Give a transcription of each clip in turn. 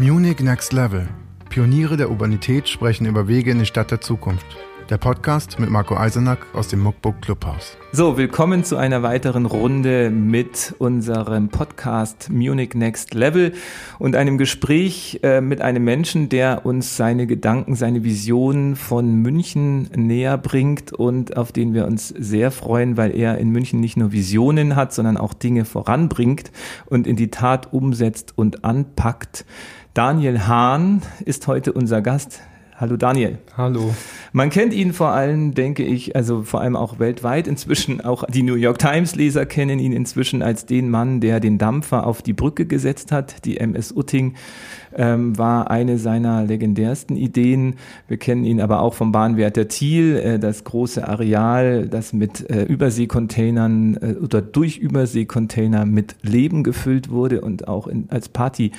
Munich Next Level. Pioniere der Urbanität sprechen über Wege in die Stadt der Zukunft. Der Podcast mit Marco Eisenack aus dem Muckbook Clubhaus. So, willkommen zu einer weiteren Runde mit unserem Podcast Munich Next Level und einem Gespräch äh, mit einem Menschen, der uns seine Gedanken, seine Visionen von München näher bringt und auf den wir uns sehr freuen, weil er in München nicht nur Visionen hat, sondern auch Dinge voranbringt und in die Tat umsetzt und anpackt. Daniel Hahn ist heute unser Gast. Hallo Daniel. Hallo. Man kennt ihn vor allem, denke ich, also vor allem auch weltweit inzwischen. Auch die New York Times Leser kennen ihn inzwischen als den Mann, der den Dampfer auf die Brücke gesetzt hat. Die MS Utting ähm, war eine seiner legendärsten Ideen. Wir kennen ihn aber auch vom Bahnwärter Thiel, äh, das große Areal, das mit äh, Überseekontainern äh, oder durch Überseekontainer mit Leben gefüllt wurde und auch in, als Party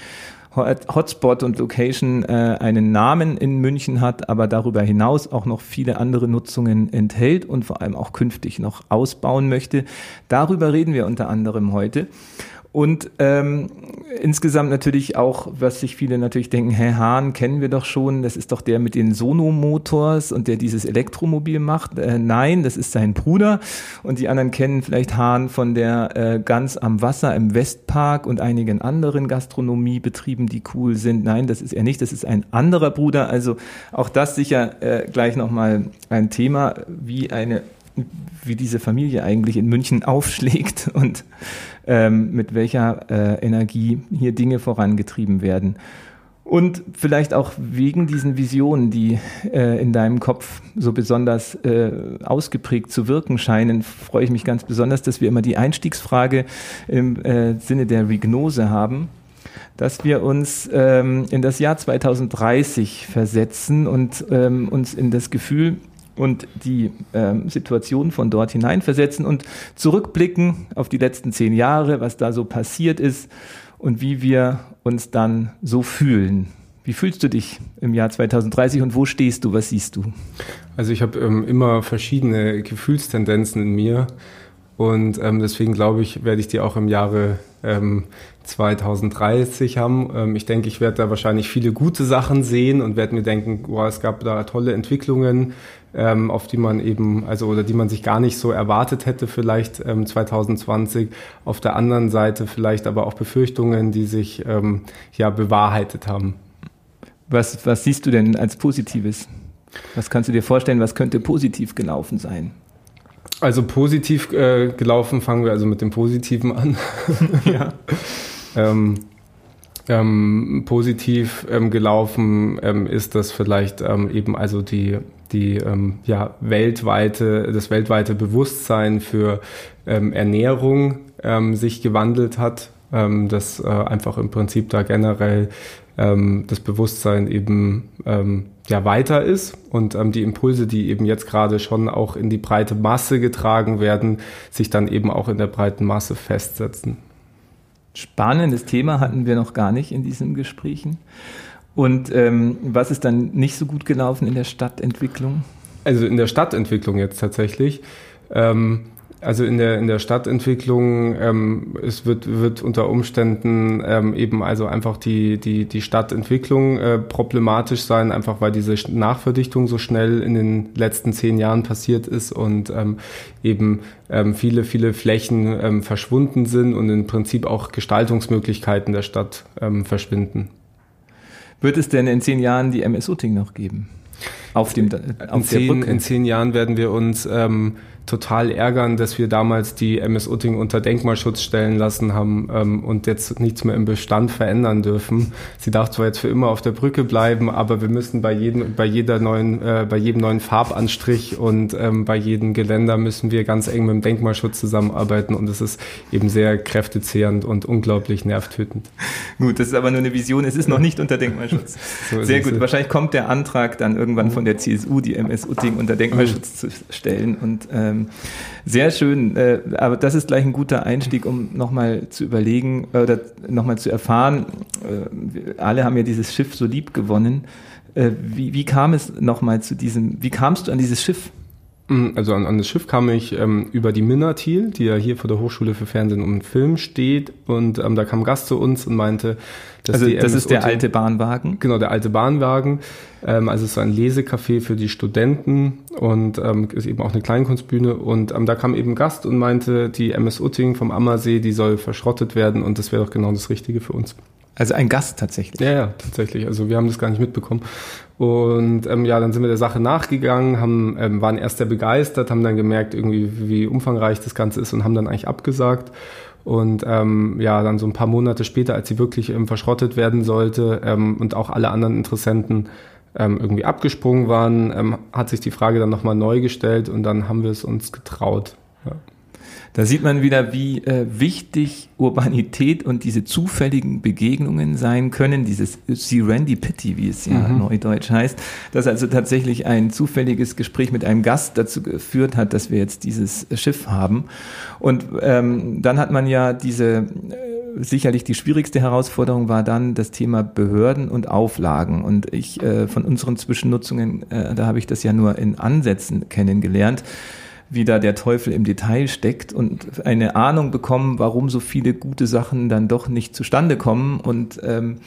Hotspot und Location äh, einen Namen in München hat, aber darüber hinaus auch noch viele andere Nutzungen enthält und vor allem auch künftig noch ausbauen möchte. Darüber reden wir unter anderem heute. Und ähm, insgesamt natürlich auch, was sich viele natürlich denken, Herr Hahn kennen wir doch schon, das ist doch der mit den Sono-Motors und der dieses Elektromobil macht. Äh, nein, das ist sein Bruder. Und die anderen kennen vielleicht Hahn von der äh, Ganz am Wasser im Westpark und einigen anderen Gastronomiebetrieben, die cool sind. Nein, das ist er nicht, das ist ein anderer Bruder. Also auch das sicher äh, gleich nochmal ein Thema, wie eine wie diese Familie eigentlich in München aufschlägt und ähm, mit welcher äh, Energie hier Dinge vorangetrieben werden. Und vielleicht auch wegen diesen Visionen, die äh, in deinem Kopf so besonders äh, ausgeprägt zu wirken scheinen, freue ich mich ganz besonders, dass wir immer die Einstiegsfrage im äh, Sinne der Regnose haben, dass wir uns ähm, in das Jahr 2030 versetzen und ähm, uns in das Gefühl und die ähm, Situation von dort hineinversetzen und zurückblicken auf die letzten zehn Jahre, was da so passiert ist und wie wir uns dann so fühlen. Wie fühlst du dich im Jahr 2030 und wo stehst du? Was siehst du? Also ich habe ähm, immer verschiedene Gefühlstendenzen in mir und ähm, deswegen glaube ich, werde ich die auch im Jahre ähm, 2030 haben. Ähm, ich denke, ich werde da wahrscheinlich viele gute Sachen sehen und werde mir denken, wow, es gab da tolle Entwicklungen, ähm, auf die man eben, also oder die man sich gar nicht so erwartet hätte, vielleicht ähm, 2020. Auf der anderen Seite vielleicht aber auch Befürchtungen, die sich ähm, ja bewahrheitet haben. Was, was siehst du denn als Positives? Was kannst du dir vorstellen, was könnte positiv gelaufen sein? Also positiv äh, gelaufen, fangen wir also mit dem Positiven an. ja. ähm, ähm, positiv ähm, gelaufen ähm, ist das vielleicht ähm, eben also die die ähm, ja weltweite das weltweite Bewusstsein für ähm, Ernährung ähm, sich gewandelt hat, ähm, dass äh, einfach im Prinzip da generell ähm, das Bewusstsein eben ähm, ja weiter ist und ähm, die Impulse, die eben jetzt gerade schon auch in die breite Masse getragen werden, sich dann eben auch in der breiten Masse festsetzen. Spannendes Thema hatten wir noch gar nicht in diesen Gesprächen. Und ähm, was ist dann nicht so gut gelaufen in der Stadtentwicklung? Also in der Stadtentwicklung jetzt tatsächlich. Ähm, also in der, in der Stadtentwicklung, ähm, es wird, wird unter Umständen ähm, eben also einfach die, die, die Stadtentwicklung äh, problematisch sein, einfach weil diese Nachverdichtung so schnell in den letzten zehn Jahren passiert ist und ähm, eben ähm, viele, viele Flächen ähm, verschwunden sind und im Prinzip auch Gestaltungsmöglichkeiten der Stadt ähm, verschwinden. Wird es denn in zehn Jahren die MS Utting noch geben? Auf, dem, auf in, zehn, in zehn Jahren werden wir uns ähm, total ärgern, dass wir damals die MS Utting unter Denkmalschutz stellen lassen haben ähm, und jetzt nichts mehr im Bestand verändern dürfen. Sie darf zwar jetzt für immer auf der Brücke bleiben, aber wir müssen bei jedem, bei jeder neuen, äh, bei jedem neuen Farbanstrich und ähm, bei jedem Geländer müssen wir ganz eng mit dem Denkmalschutz zusammenarbeiten und es ist eben sehr kräftezehrend und unglaublich nervtötend. Gut, das ist aber nur eine Vision, es ist noch nicht unter Denkmalschutz. so sehr gut, wahrscheinlich kommt der Antrag dann irgendwann von der CSU, die MS Utting unter Denkmalschutz zu stellen und ähm, ähm, sehr schön, äh, aber das ist gleich ein guter Einstieg, um nochmal zu überlegen äh, oder nochmal zu erfahren. Äh, alle haben ja dieses Schiff so lieb gewonnen. Äh, wie, wie kam es nochmal zu diesem, wie kamst du an dieses Schiff? Mm, also an, an das Schiff kam ich ähm, über die Minna Thiel, die ja hier vor der Hochschule für Fernsehen und Film steht. Und ähm, da kam ein Gast zu uns und meinte, dass also die das ist der alte Bahnwagen? Genau, der alte Bahnwagen. Ähm, also es ist so ein Lesecafé für die Studenten und ähm, ist eben auch eine Kleinkunstbühne. Und ähm, da kam eben ein Gast und meinte, die MS Utting vom Ammersee, die soll verschrottet werden und das wäre doch genau das Richtige für uns. Also ein Gast tatsächlich. Ja, ja, tatsächlich. Also wir haben das gar nicht mitbekommen. Und ähm, ja, dann sind wir der Sache nachgegangen, haben, ähm, waren erst sehr begeistert, haben dann gemerkt, irgendwie, wie umfangreich das Ganze ist und haben dann eigentlich abgesagt. Und ähm, ja, dann so ein paar Monate später, als sie wirklich ähm, verschrottet werden sollte ähm, und auch alle anderen Interessenten ähm, irgendwie abgesprungen waren, ähm, hat sich die Frage dann nochmal neu gestellt und dann haben wir es uns getraut. Da sieht man wieder, wie äh, wichtig Urbanität und diese zufälligen Begegnungen sein können, dieses Serendipity, wie es ja mhm. neudeutsch heißt, dass also tatsächlich ein zufälliges Gespräch mit einem Gast dazu geführt hat, dass wir jetzt dieses Schiff haben. Und ähm, dann hat man ja diese äh, sicherlich die schwierigste Herausforderung war dann das Thema Behörden und Auflagen. Und ich äh, von unseren Zwischennutzungen, äh, da habe ich das ja nur in Ansätzen kennengelernt wie da der Teufel im Detail steckt und eine Ahnung bekommen, warum so viele gute Sachen dann doch nicht zustande kommen und ähm,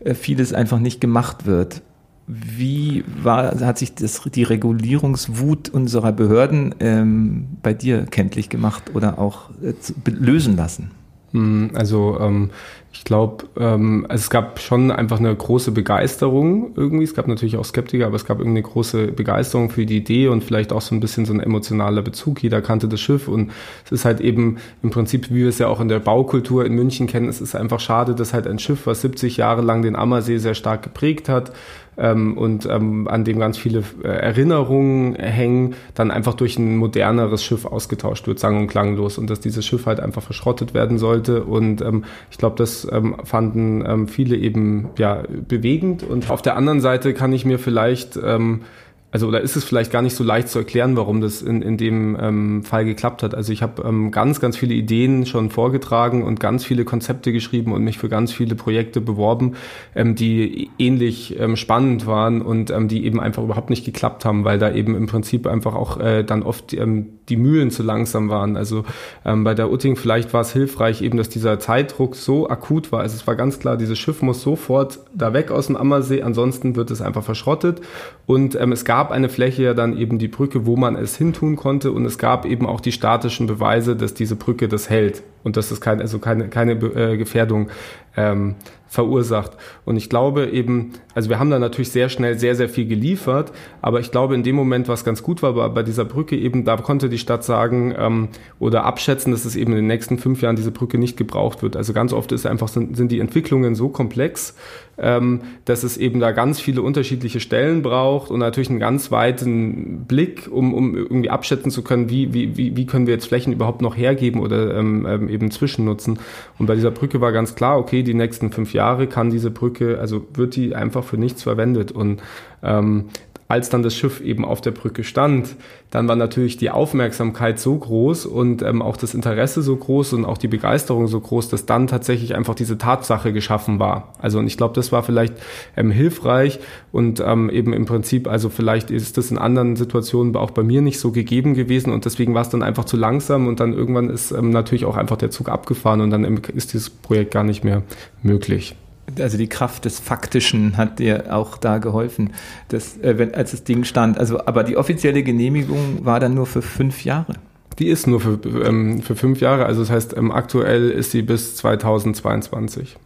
äh, vieles einfach nicht gemacht wird. Wie war, hat sich das, die Regulierungswut unserer Behörden ähm, bei dir kenntlich gemacht oder auch äh, lösen lassen? Hm, also ähm, ich glaube, ähm, also es gab schon einfach eine große Begeisterung irgendwie. Es gab natürlich auch Skeptiker, aber es gab irgendwie eine große Begeisterung für die Idee und vielleicht auch so ein bisschen so ein emotionaler Bezug. Jeder kannte das Schiff und es ist halt eben im Prinzip, wie wir es ja auch in der Baukultur in München kennen, es ist einfach schade, dass halt ein Schiff, was 70 Jahre lang den Ammersee sehr stark geprägt hat, ähm, und ähm, an dem ganz viele äh, Erinnerungen hängen, dann einfach durch ein moderneres Schiff ausgetauscht wird, sang- und klanglos. Und dass dieses Schiff halt einfach verschrottet werden sollte. Und ähm, ich glaube, das ähm, fanden ähm, viele eben ja bewegend. Und auf der anderen Seite kann ich mir vielleicht ähm, also oder ist es vielleicht gar nicht so leicht zu erklären, warum das in, in dem ähm, Fall geklappt hat. Also ich habe ähm, ganz, ganz viele Ideen schon vorgetragen und ganz viele Konzepte geschrieben und mich für ganz viele Projekte beworben, ähm, die ähnlich ähm, spannend waren und ähm, die eben einfach überhaupt nicht geklappt haben, weil da eben im Prinzip einfach auch äh, dann oft ähm, die Mühlen zu langsam waren. Also ähm, bei der Utting vielleicht war es hilfreich eben, dass dieser Zeitdruck so akut war. Also es war ganz klar, dieses Schiff muss sofort da weg aus dem Ammersee, ansonsten wird es einfach verschrottet und ähm, es gab gab eine Fläche ja dann eben die Brücke, wo man es hintun konnte. Und es gab eben auch die statischen Beweise, dass diese Brücke das hält. Und dass es keine, also keine, keine äh, Gefährdung ähm, verursacht. Und ich glaube eben, also wir haben da natürlich sehr schnell sehr, sehr viel geliefert, aber ich glaube in dem Moment, was ganz gut war bei, bei dieser Brücke eben, da konnte die Stadt sagen ähm, oder abschätzen, dass es eben in den nächsten fünf Jahren diese Brücke nicht gebraucht wird. Also ganz oft ist einfach, sind, sind die Entwicklungen so komplex, ähm, dass es eben da ganz viele unterschiedliche Stellen braucht und natürlich einen ganz weiten Blick, um, um irgendwie abschätzen zu können, wie, wie, wie, wie können wir jetzt Flächen überhaupt noch hergeben oder ähm, ähm eben zwischennutzen. Und bei dieser Brücke war ganz klar, okay, die nächsten fünf Jahre kann diese Brücke, also wird die einfach für nichts verwendet. Und ähm, als dann das Schiff eben auf der Brücke stand, dann war natürlich die Aufmerksamkeit so groß und ähm, auch das Interesse so groß und auch die Begeisterung so groß, dass dann tatsächlich einfach diese Tatsache geschaffen war. Also und ich glaube, das war vielleicht ähm, hilfreich und ähm, eben im Prinzip, also vielleicht ist das in anderen Situationen auch bei mir nicht so gegeben gewesen und deswegen war es dann einfach zu langsam und dann irgendwann ist ähm, natürlich auch einfach der Zug abgefahren und dann ist dieses Projekt gar nicht mehr möglich also die Kraft des Faktischen hat dir auch da geholfen, dass, äh, wenn, als das Ding stand. Also, aber die offizielle Genehmigung war dann nur für fünf Jahre. Die ist nur für, ähm, für fünf Jahre, also das heißt, ähm, aktuell ist sie bis 2022.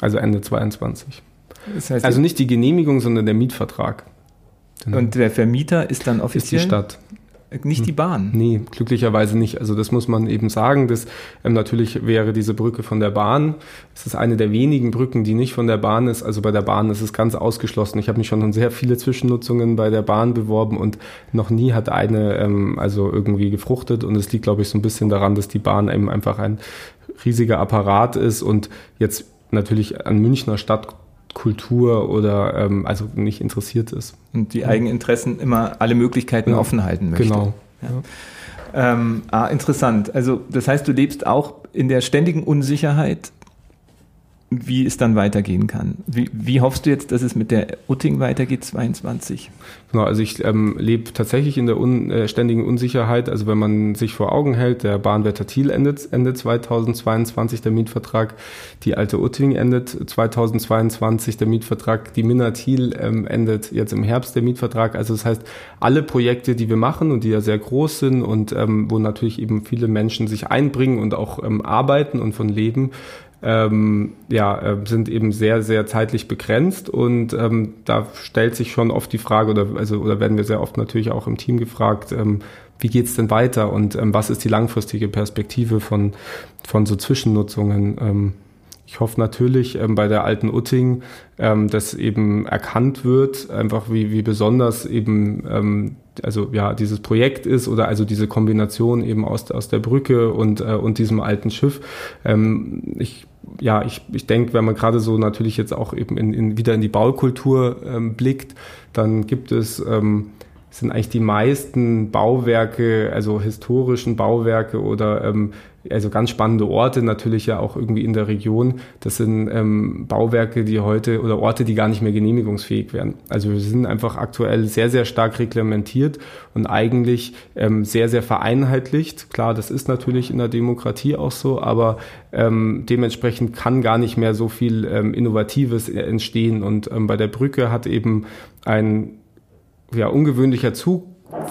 Also Ende 22. Das heißt, also nicht die Genehmigung, sondern der Mietvertrag. Genau. Und der Vermieter ist dann offiziell? Ist die Stadt. Nicht die Bahn. Nee, glücklicherweise nicht. Also das muss man eben sagen. Das, ähm, natürlich wäre diese Brücke von der Bahn. Es ist eine der wenigen Brücken, die nicht von der Bahn ist. Also bei der Bahn ist es ganz ausgeschlossen. Ich habe mich schon sehr viele Zwischennutzungen bei der Bahn beworben und noch nie hat eine ähm, also irgendwie gefruchtet. Und es liegt, glaube ich, so ein bisschen daran, dass die Bahn eben einfach ein riesiger Apparat ist und jetzt natürlich an Münchner Stadt Kultur oder ähm, also nicht interessiert ist. Und die Eigeninteressen immer alle Möglichkeiten ja. offen halten möchte. Genau. Ja. Ähm, ah, interessant. Also das heißt, du lebst auch in der ständigen Unsicherheit, wie es dann weitergehen kann. Wie, wie hoffst du jetzt, dass es mit der Utting weitergeht, 22? Genau, also ich ähm, lebe tatsächlich in der un, äh, ständigen Unsicherheit. Also wenn man sich vor Augen hält, der Bahnwetter Thiel endet Ende 2022, der Mietvertrag, die alte Utting endet 2022, der Mietvertrag, die Minna Thiel ähm, endet jetzt im Herbst, der Mietvertrag. Also das heißt, alle Projekte, die wir machen und die ja sehr groß sind und ähm, wo natürlich eben viele Menschen sich einbringen und auch ähm, arbeiten und von leben, ähm, ja, äh, sind eben sehr, sehr zeitlich begrenzt und ähm, da stellt sich schon oft die Frage oder also oder werden wir sehr oft natürlich auch im Team gefragt, ähm, wie geht's denn weiter und ähm, was ist die langfristige Perspektive von von so Zwischennutzungen? Ich hoffe natürlich ähm, bei der alten Utting, ähm, dass eben erkannt wird, einfach wie, wie besonders eben ähm, also ja dieses Projekt ist oder also diese Kombination eben aus, aus der Brücke und, äh, und diesem alten Schiff. Ähm, ich ja, ich, ich denke, wenn man gerade so natürlich jetzt auch eben in, in, wieder in die Baukultur ähm, blickt, dann gibt es ähm, sind eigentlich die meisten Bauwerke, also historischen Bauwerke oder ähm, also ganz spannende Orte natürlich ja auch irgendwie in der Region. Das sind ähm, Bauwerke, die heute oder Orte, die gar nicht mehr genehmigungsfähig werden. Also wir sind einfach aktuell sehr, sehr stark reglementiert und eigentlich ähm, sehr, sehr vereinheitlicht. Klar, das ist natürlich in der Demokratie auch so, aber ähm, dementsprechend kann gar nicht mehr so viel ähm, Innovatives entstehen. Und ähm, bei der Brücke hat eben ein ja, ungewöhnlicher Zug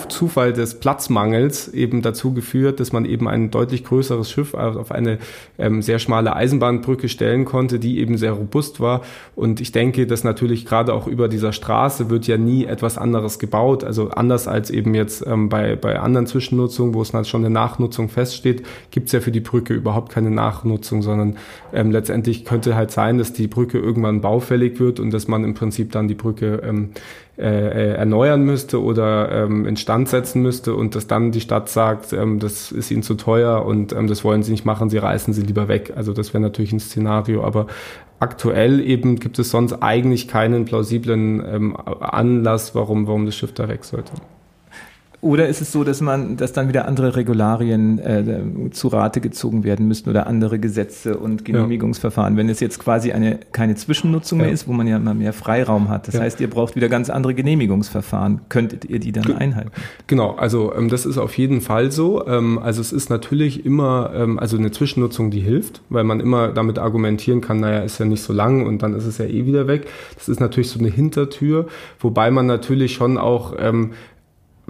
Zufall des Platzmangels eben dazu geführt, dass man eben ein deutlich größeres Schiff auf eine ähm, sehr schmale Eisenbahnbrücke stellen konnte, die eben sehr robust war. Und ich denke, dass natürlich gerade auch über dieser Straße wird ja nie etwas anderes gebaut. Also anders als eben jetzt ähm, bei, bei anderen Zwischennutzungen, wo es dann schon eine Nachnutzung feststeht, gibt es ja für die Brücke überhaupt keine Nachnutzung, sondern ähm, letztendlich könnte halt sein, dass die Brücke irgendwann baufällig wird und dass man im Prinzip dann die Brücke ähm, äh, erneuern müsste oder ähm, instand setzen müsste und dass dann die Stadt sagt, ähm, das ist ihnen zu teuer und ähm, das wollen sie nicht machen, sie reißen sie lieber weg. Also das wäre natürlich ein Szenario, aber aktuell eben gibt es sonst eigentlich keinen plausiblen ähm, Anlass, warum, warum das Schiff da weg sollte. Oder ist es so, dass man, dass dann wieder andere Regularien äh, zu Rate gezogen werden müssten oder andere Gesetze und Genehmigungsverfahren, ja. wenn es jetzt quasi eine keine Zwischennutzung ja. mehr ist, wo man ja immer mehr Freiraum hat. Das ja. heißt, ihr braucht wieder ganz andere Genehmigungsverfahren. Könntet ihr die dann einhalten? Genau, also ähm, das ist auf jeden Fall so. Ähm, also es ist natürlich immer, ähm, also eine Zwischennutzung, die hilft, weil man immer damit argumentieren kann, naja, ist ja nicht so lang und dann ist es ja eh wieder weg. Das ist natürlich so eine Hintertür, wobei man natürlich schon auch ähm,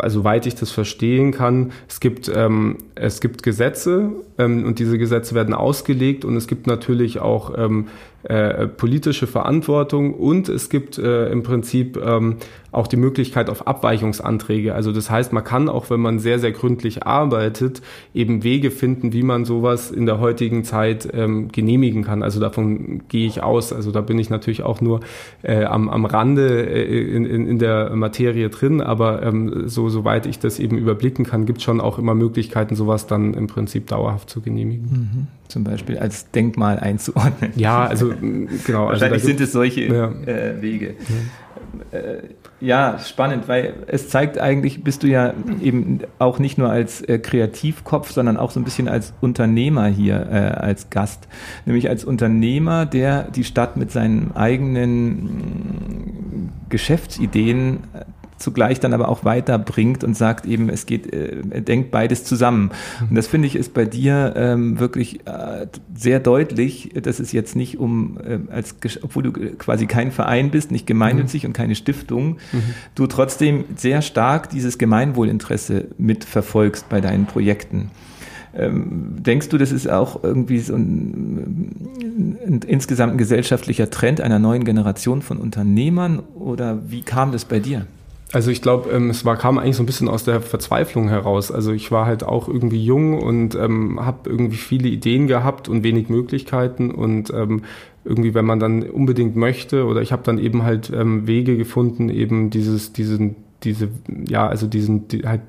also soweit ich das verstehen kann, es gibt, ähm, es gibt Gesetze ähm, und diese Gesetze werden ausgelegt und es gibt natürlich auch ähm, äh, politische Verantwortung und es gibt äh, im Prinzip ähm, auch die Möglichkeit auf Abweichungsanträge. Also das heißt, man kann auch, wenn man sehr, sehr gründlich arbeitet, eben Wege finden, wie man sowas in der heutigen Zeit ähm, genehmigen kann. Also davon gehe ich aus. Also da bin ich natürlich auch nur äh, am, am Rande äh, in, in, in der Materie drin, aber ähm, so, soweit ich das eben überblicken kann, gibt es schon auch immer Möglichkeiten, sowas dann im Prinzip dauerhaft zu genehmigen. Mhm. Zum Beispiel als Denkmal einzuordnen. Ja, also genau. Also Wahrscheinlich sind es solche ja. äh, Wege. Ja. Äh, ja, spannend, weil es zeigt eigentlich, bist du ja eben auch nicht nur als äh, Kreativkopf, sondern auch so ein bisschen als Unternehmer hier äh, als Gast. Nämlich als Unternehmer, der die Stadt mit seinen eigenen mm, Geschäftsideen äh, zugleich dann aber auch weiterbringt und sagt eben, es geht, äh, denkt beides zusammen. Und das finde ich ist bei dir ähm, wirklich äh, sehr deutlich, dass es jetzt nicht um, äh, als, obwohl du quasi kein Verein bist, nicht gemeinnützig mhm. und keine Stiftung, mhm. du trotzdem sehr stark dieses Gemeinwohlinteresse mitverfolgst bei deinen Projekten. Ähm, denkst du, das ist auch irgendwie so ein, ein, insgesamt ein gesellschaftlicher Trend einer neuen Generation von Unternehmern oder wie kam das bei dir? Also ich glaube, ähm, es war, kam eigentlich so ein bisschen aus der Verzweiflung heraus. Also ich war halt auch irgendwie jung und ähm, habe irgendwie viele Ideen gehabt und wenig Möglichkeiten und ähm, irgendwie, wenn man dann unbedingt möchte oder ich habe dann eben halt ähm, Wege gefunden, eben dieses, diesen diese, ja, also diesen, die, halt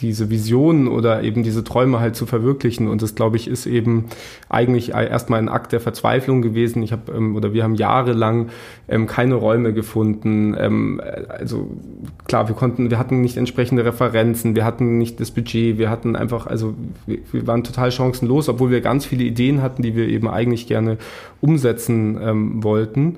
diese Visionen oder eben diese Träume halt zu verwirklichen. Und das, glaube ich, ist eben eigentlich erstmal ein Akt der Verzweiflung gewesen. Ich habe ähm, oder wir haben jahrelang ähm, keine Räume gefunden. Ähm, also klar, wir konnten, wir hatten nicht entsprechende Referenzen, wir hatten nicht das Budget, wir hatten einfach, also wir, wir waren total chancenlos, obwohl wir ganz viele Ideen hatten, die wir eben eigentlich gerne umsetzen ähm, wollten.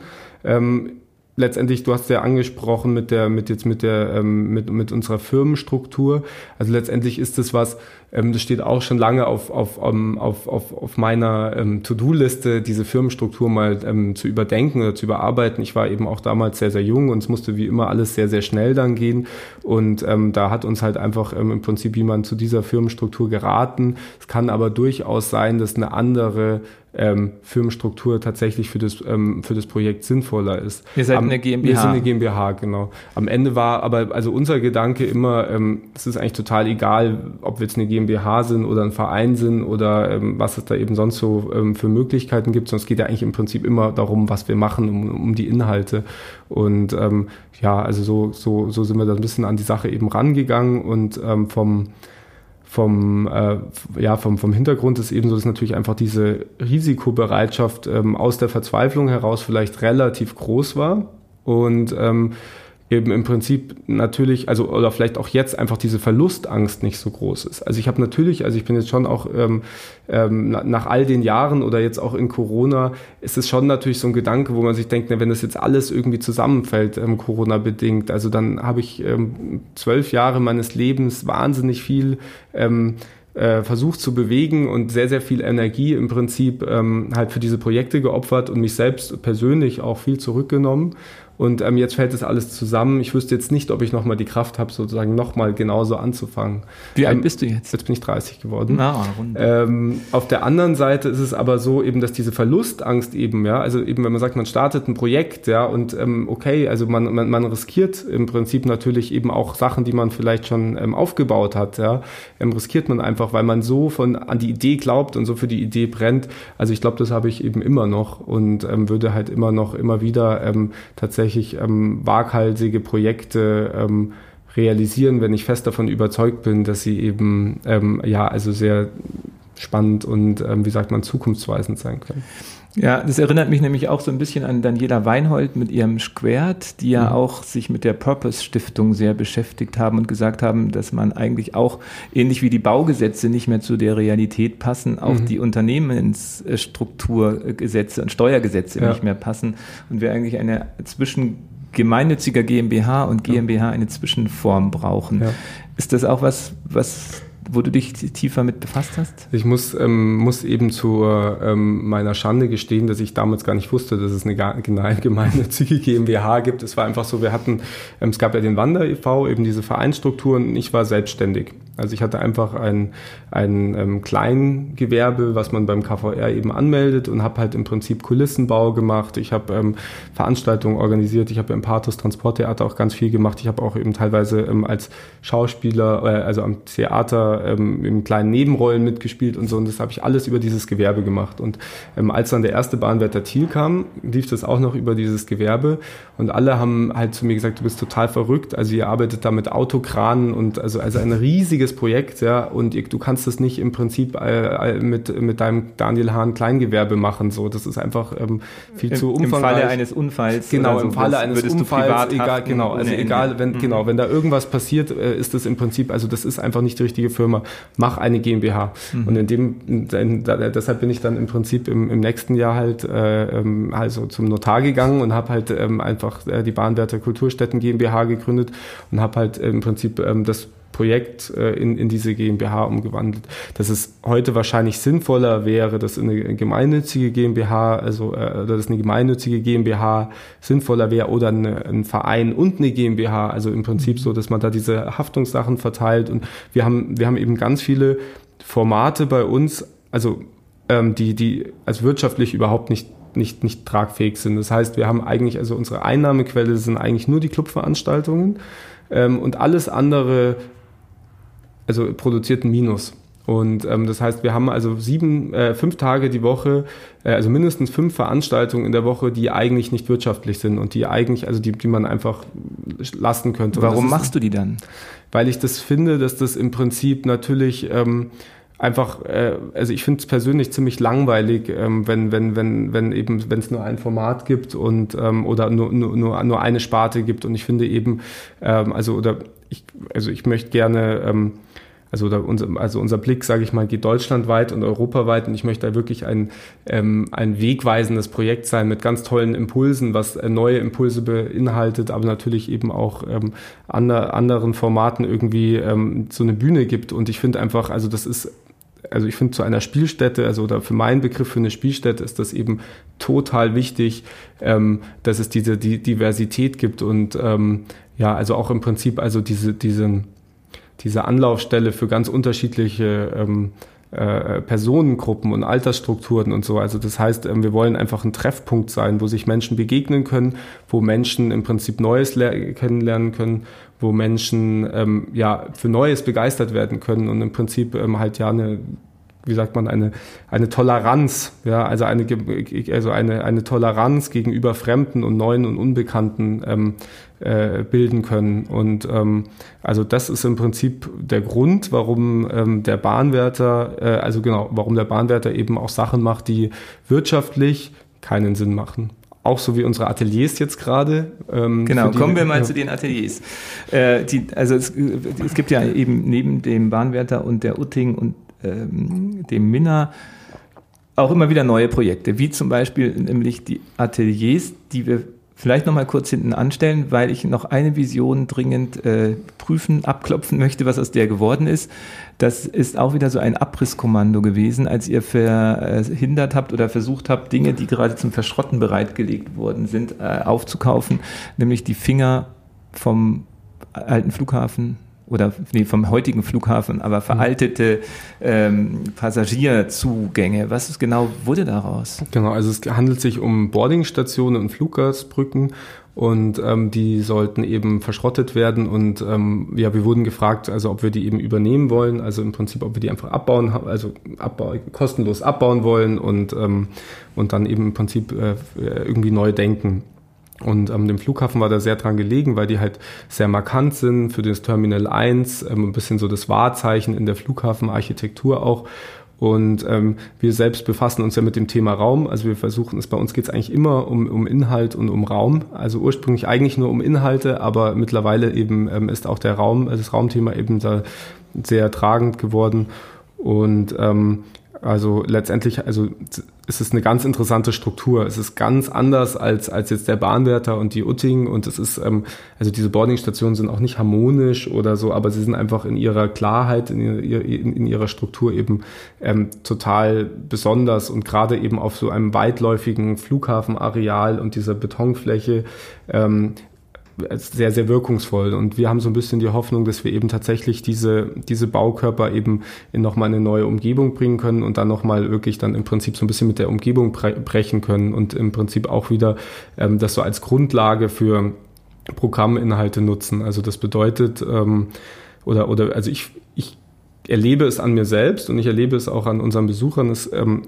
Letztendlich, du hast ja angesprochen mit der, mit jetzt mit der, ähm, mit, mit unserer Firmenstruktur. Also letztendlich ist das was, ähm, das steht auch schon lange auf, auf, um, auf, auf, auf meiner ähm, To-Do-Liste, diese Firmenstruktur mal ähm, zu überdenken oder zu überarbeiten. Ich war eben auch damals sehr, sehr jung und es musste wie immer alles sehr, sehr schnell dann gehen. Und ähm, da hat uns halt einfach ähm, im Prinzip jemand zu dieser Firmenstruktur geraten. Es kann aber durchaus sein, dass eine andere ähm, Firmenstruktur tatsächlich für das, ähm, für das Projekt sinnvoller ist. Ihr seid Am, eine GmbH. Wir sind eine GmbH, genau. Am Ende war aber, also unser Gedanke immer, ähm, es ist eigentlich total egal, ob wir jetzt eine GmbH sind oder ein Verein sind oder ähm, was es da eben sonst so ähm, für Möglichkeiten gibt, es geht ja eigentlich im Prinzip immer darum, was wir machen, um, um die Inhalte. Und ähm, ja, also so, so, so sind wir da ein bisschen an die Sache eben rangegangen und ähm, vom vom, äh, ja, vom, vom Hintergrund ist eben so, dass natürlich einfach diese Risikobereitschaft ähm, aus der Verzweiflung heraus vielleicht relativ groß war. Und ähm, eben im Prinzip natürlich, also oder vielleicht auch jetzt einfach diese Verlustangst nicht so groß ist. Also ich habe natürlich, also ich bin jetzt schon auch ähm, ähm, nach all den Jahren oder jetzt auch in Corona, ist es schon natürlich so ein Gedanke, wo man sich denkt, na, wenn das jetzt alles irgendwie zusammenfällt, ähm, Corona bedingt, also dann habe ich ähm, zwölf Jahre meines Lebens wahnsinnig viel ähm, äh, versucht zu bewegen und sehr, sehr viel Energie im Prinzip ähm, halt für diese Projekte geopfert und mich selbst persönlich auch viel zurückgenommen. Und ähm, jetzt fällt das alles zusammen. Ich wüsste jetzt nicht, ob ich nochmal die Kraft habe, sozusagen nochmal genauso anzufangen. Wie alt ähm, bist du jetzt? Jetzt bin ich 30 geworden. Na, ähm, auf der anderen Seite ist es aber so eben, dass diese Verlustangst eben, ja, also eben, wenn man sagt, man startet ein Projekt, ja, und ähm, okay, also man, man, man riskiert im Prinzip natürlich eben auch Sachen, die man vielleicht schon ähm, aufgebaut hat, ja, riskiert man einfach, weil man so von an die Idee glaubt und so für die Idee brennt. Also ich glaube, das habe ich eben immer noch und würde halt immer noch, immer wieder tatsächlich tatsächlich ähm, waghalsige Projekte ähm, realisieren, wenn ich fest davon überzeugt bin, dass sie eben ähm, ja also sehr spannend und ähm, wie sagt man zukunftsweisend sein können. Ja, das erinnert mich nämlich auch so ein bisschen an Daniela Weinhold mit ihrem Squared, die ja mhm. auch sich mit der Purpose Stiftung sehr beschäftigt haben und gesagt haben, dass man eigentlich auch ähnlich wie die Baugesetze nicht mehr zu der Realität passen, auch mhm. die Unternehmensstrukturgesetze und Steuergesetze ja. nicht mehr passen und wir eigentlich eine zwischen gemeinnütziger GmbH und GmbH eine Zwischenform brauchen. Ja. Ist das auch was, was wo du dich tiefer mit befasst hast? Ich muss, ähm, muss eben zu ähm, meiner Schande gestehen, dass ich damals gar nicht wusste, dass es eine gemeinnützige GmbH gibt. Es war einfach so, wir hatten, ähm, es gab ja den Wander e.V., eben diese Vereinsstrukturen, ich war selbstständig. Also ich hatte einfach ein, ein ähm, Kleingewerbe, was man beim KVR eben anmeldet und habe halt im Prinzip Kulissenbau gemacht. Ich habe ähm, Veranstaltungen organisiert. Ich habe im Pathos Transporttheater auch ganz viel gemacht. Ich habe auch eben teilweise ähm, als Schauspieler, äh, also am Theater ähm, in kleinen Nebenrollen mitgespielt und so. Und das habe ich alles über dieses Gewerbe gemacht. Und ähm, als dann der erste Bahnwärter Thiel kam, lief das auch noch über dieses Gewerbe. Und alle haben halt zu mir gesagt, du bist total verrückt. Also ihr arbeitet da mit Autokranen und also, also ein riesiges riesiges Projekt, ja, und du kannst das nicht im Prinzip äh, mit, mit deinem Daniel Hahn Kleingewerbe machen, so. Das ist einfach ähm, viel Im, zu umfangreich. Im Falle eines Unfalls. Genau, im Falle eines Unfalls, egal, genau, also egal, wenn, mhm. genau, wenn da irgendwas passiert, äh, ist das im Prinzip, also das ist einfach nicht die richtige Firma. Mach eine GmbH. Mhm. Und in dem, in, deshalb bin ich dann im Prinzip im, im nächsten Jahr halt, äh, also zum Notar gegangen und habe halt ähm, einfach äh, die Bahnwärter Kulturstätten GmbH gegründet und habe halt im Prinzip ähm, das Projekt äh, in, in diese GmbH umgewandelt. Dass es heute wahrscheinlich sinnvoller wäre, dass eine gemeinnützige GmbH, also äh, dass eine gemeinnützige GmbH sinnvoller wäre oder eine, ein Verein und eine GmbH, also im Prinzip mhm. so, dass man da diese Haftungssachen verteilt. Und wir haben, wir haben eben ganz viele Formate bei uns, also ähm, die, die als wirtschaftlich überhaupt nicht nicht, nicht tragfähig sind. Das heißt, wir haben eigentlich, also unsere Einnahmequelle sind eigentlich nur die Clubveranstaltungen ähm, und alles andere also produziert ein Minus. Und ähm, das heißt, wir haben also sieben, äh, fünf Tage die Woche, äh, also mindestens fünf Veranstaltungen in der Woche, die eigentlich nicht wirtschaftlich sind und die eigentlich, also die, die man einfach lassen könnte. Warum machst du die dann? Weil ich das finde, dass das im Prinzip natürlich ähm, einfach, äh, also ich finde es persönlich ziemlich langweilig, ähm, wenn, wenn, wenn, wenn eben, wenn es nur ein Format gibt und ähm, oder nur, nur, nur, nur eine Sparte gibt. Und ich finde eben, ähm, also oder ich, also ich möchte gerne ähm, also, unser, also unser Blick, sage ich mal, geht deutschlandweit und europaweit und ich möchte da wirklich ein, ähm, ein wegweisendes Projekt sein mit ganz tollen Impulsen, was äh, neue Impulse beinhaltet, aber natürlich eben auch ähm, ander, anderen Formaten irgendwie ähm, so eine Bühne gibt. Und ich finde einfach, also das ist also ich finde zu einer Spielstätte, also oder für meinen Begriff für eine Spielstätte ist das eben total wichtig, ähm, dass es diese die Diversität gibt und ähm, ja, also auch im Prinzip also diese, diesen diese Anlaufstelle für ganz unterschiedliche ähm, äh, Personengruppen und Altersstrukturen und so. Also das heißt, ähm, wir wollen einfach ein Treffpunkt sein, wo sich Menschen begegnen können, wo Menschen im Prinzip Neues kennenlernen können, wo Menschen ähm, ja für Neues begeistert werden können und im Prinzip ähm, halt ja eine wie sagt man, eine, eine Toleranz, ja, also eine, also eine, eine Toleranz gegenüber Fremden und Neuen und Unbekannten ähm, äh, bilden können. Und ähm, also das ist im Prinzip der Grund, warum ähm, der Bahnwärter, äh, also genau, warum der Bahnwärter eben auch Sachen macht, die wirtschaftlich keinen Sinn machen auch so wie unsere Ateliers jetzt gerade. Ähm, genau, kommen wir mal ja. zu den Ateliers. Äh, die, also es, es, gibt ja eben neben dem Bahnwärter und der Utting und ähm, dem Minna auch immer wieder neue Projekte, wie zum Beispiel nämlich die Ateliers, die wir vielleicht noch mal kurz hinten anstellen, weil ich noch eine Vision dringend äh, prüfen, abklopfen möchte, was aus der geworden ist. Das ist auch wieder so ein Abrisskommando gewesen, als ihr verhindert habt oder versucht habt, Dinge, die gerade zum Verschrotten bereitgelegt worden sind, äh, aufzukaufen, nämlich die Finger vom alten Flughafen oder nee, vom heutigen Flughafen, aber veraltete ähm, Passagierzugänge. Was ist genau wurde daraus? Genau, also es handelt sich um Boardingstationen und Fluggastbrücken und ähm, die sollten eben verschrottet werden und ähm, ja, wir wurden gefragt, also ob wir die eben übernehmen wollen, also im Prinzip, ob wir die einfach abbauen, also abbau, kostenlos abbauen wollen und ähm, und dann eben im Prinzip äh, irgendwie neu denken. Und ähm, dem Flughafen war da sehr dran gelegen, weil die halt sehr markant sind für das Terminal 1, ähm, ein bisschen so das Wahrzeichen in der Flughafenarchitektur auch. Und ähm, wir selbst befassen uns ja mit dem Thema Raum. Also wir versuchen es, bei uns geht es eigentlich immer um, um Inhalt und um Raum. Also ursprünglich eigentlich nur um Inhalte, aber mittlerweile eben ähm, ist auch der Raum, also das Raumthema eben da sehr tragend geworden. Und ähm, also letztendlich, also ist es eine ganz interessante Struktur. Es ist ganz anders als, als jetzt der Bahnwärter und die Utting und es ist, ähm, also diese Boardingstationen sind auch nicht harmonisch oder so, aber sie sind einfach in ihrer Klarheit, in, ihr, in, in ihrer Struktur eben ähm, total besonders und gerade eben auf so einem weitläufigen Flughafenareal und dieser Betonfläche ähm, sehr, sehr wirkungsvoll. Und wir haben so ein bisschen die Hoffnung, dass wir eben tatsächlich diese, diese Baukörper eben in nochmal eine neue Umgebung bringen können und dann nochmal wirklich dann im Prinzip so ein bisschen mit der Umgebung brechen können und im Prinzip auch wieder ähm, das so als Grundlage für Programminhalte nutzen. Also das bedeutet, ähm, oder, oder, also ich, ich erlebe es an mir selbst und ich erlebe es auch an unseren Besuchern, es ähm,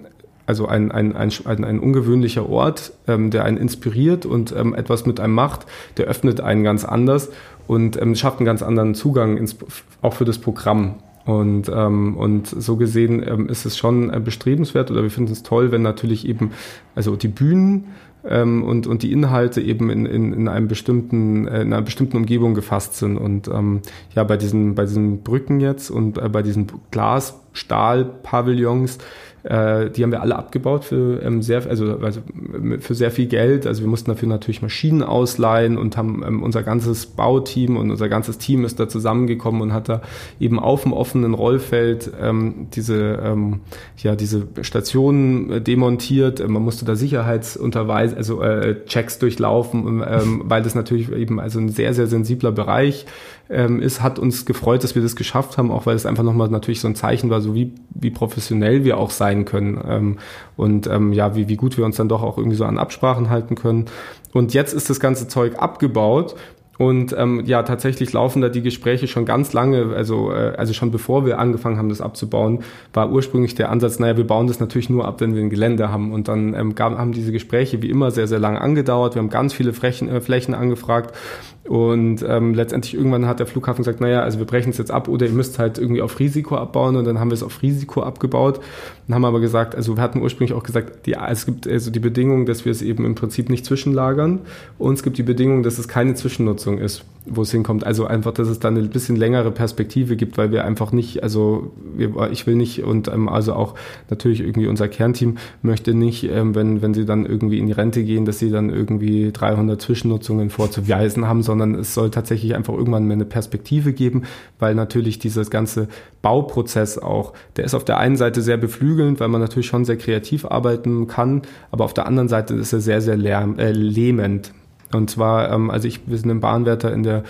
also ein, ein, ein, ein, ungewöhnlicher Ort, ähm, der einen inspiriert und ähm, etwas mit einem macht, der öffnet einen ganz anders und ähm, schafft einen ganz anderen Zugang ins, auch für das Programm. Und, ähm, und so gesehen ähm, ist es schon äh, bestrebenswert oder wir finden es toll, wenn natürlich eben, also die Bühnen ähm, und, und die Inhalte eben in, in, in einem bestimmten, äh, in einer bestimmten Umgebung gefasst sind. Und ähm, ja, bei diesen, bei diesen Brücken jetzt und äh, bei diesen Glas-Stahl-Pavillons äh, die haben wir alle abgebaut für ähm, sehr, also, also für sehr viel Geld. Also wir mussten dafür natürlich Maschinen ausleihen und haben ähm, unser ganzes Bauteam und unser ganzes Team ist da zusammengekommen und hat da eben auf dem offenen Rollfeld ähm, diese ähm, ja diese Stationen äh, demontiert. Man musste da Sicherheitsunterweis, also äh, Checks durchlaufen, ähm, weil das natürlich eben also ein sehr sehr sensibler Bereich ähm, ist, hat uns gefreut, dass wir das geschafft haben, auch weil es einfach nochmal natürlich so ein Zeichen war, so wie, wie professionell wir auch sein können ähm, und ähm, ja, wie, wie gut wir uns dann doch auch irgendwie so an Absprachen halten können. Und jetzt ist das ganze Zeug abgebaut Und ähm, ja, tatsächlich laufen da die Gespräche schon ganz lange, also, äh, also schon bevor wir angefangen haben, das abzubauen, war ursprünglich der Ansatz, naja, wir bauen das natürlich nur ab, wenn wir ein Gelände haben. Und dann ähm, gab, haben diese Gespräche wie immer sehr, sehr lange angedauert. Wir haben ganz viele Flächen, äh, Flächen angefragt und ähm, letztendlich irgendwann hat der Flughafen gesagt, naja, also wir brechen es jetzt ab oder ihr müsst halt irgendwie auf Risiko abbauen. Und dann haben wir es auf Risiko abgebaut und haben aber gesagt, also wir hatten ursprünglich auch gesagt, die, es gibt also die Bedingung, dass wir es eben im Prinzip nicht zwischenlagern. Und es gibt die Bedingung, dass es keine Zwischennutzung ist wo es hinkommt. Also einfach, dass es dann eine bisschen längere Perspektive gibt, weil wir einfach nicht, also wir, ich will nicht und ähm, also auch natürlich irgendwie unser Kernteam möchte nicht, ähm, wenn, wenn sie dann irgendwie in die Rente gehen, dass sie dann irgendwie 300 Zwischennutzungen vorzuweisen haben, sondern es soll tatsächlich einfach irgendwann mehr eine Perspektive geben, weil natürlich dieses ganze Bauprozess auch, der ist auf der einen Seite sehr beflügelnd, weil man natürlich schon sehr kreativ arbeiten kann, aber auf der anderen Seite ist er sehr, sehr lärm, äh, lähmend. Und zwar, ähm, also ich, wir sind im Bahnwärter in der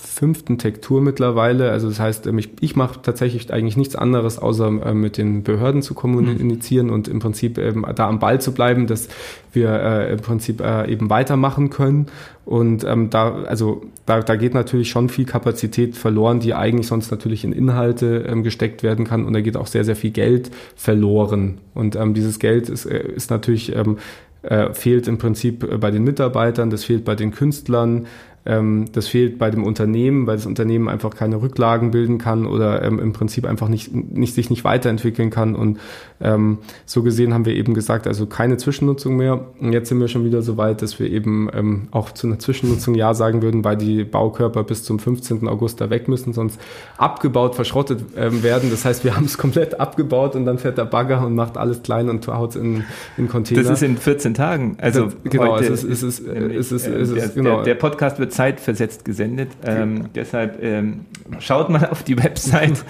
fünften Tektur mittlerweile. Also das heißt, ähm, ich, ich mache tatsächlich eigentlich nichts anderes, außer ähm, mit den Behörden zu kommunizieren mhm. und im Prinzip ähm, da am Ball zu bleiben, dass wir äh, im Prinzip äh, eben weitermachen können. Und ähm, da, also da, da geht natürlich schon viel Kapazität verloren, die eigentlich sonst natürlich in Inhalte ähm, gesteckt werden kann. Und da geht auch sehr, sehr viel Geld verloren. Und ähm, dieses Geld ist, äh, ist natürlich ähm, äh, fehlt im Prinzip äh, bei den Mitarbeitern, das fehlt bei den Künstlern, ähm, das fehlt bei dem Unternehmen, weil das Unternehmen einfach keine Rücklagen bilden kann oder ähm, im Prinzip einfach nicht, nicht, sich nicht weiterentwickeln kann. Und ähm, so gesehen haben wir eben gesagt, also keine Zwischennutzung mehr. Und jetzt sind wir schon wieder so weit, dass wir eben ähm, auch zu einer Zwischennutzung Ja sagen würden, weil die Baukörper bis zum 15. August da weg müssen, sonst abgebaut, verschrottet ähm, werden. Das heißt, wir haben es komplett abgebaut und dann fährt der Bagger und macht alles klein und haut es in, in Container. Das ist in 14 Tagen. Also genau, heute es ist, es ist, es ist, es ist, der, genau. Der, der Podcast wird zeitversetzt gesendet. Ähm, deshalb ähm, schaut mal auf die Website.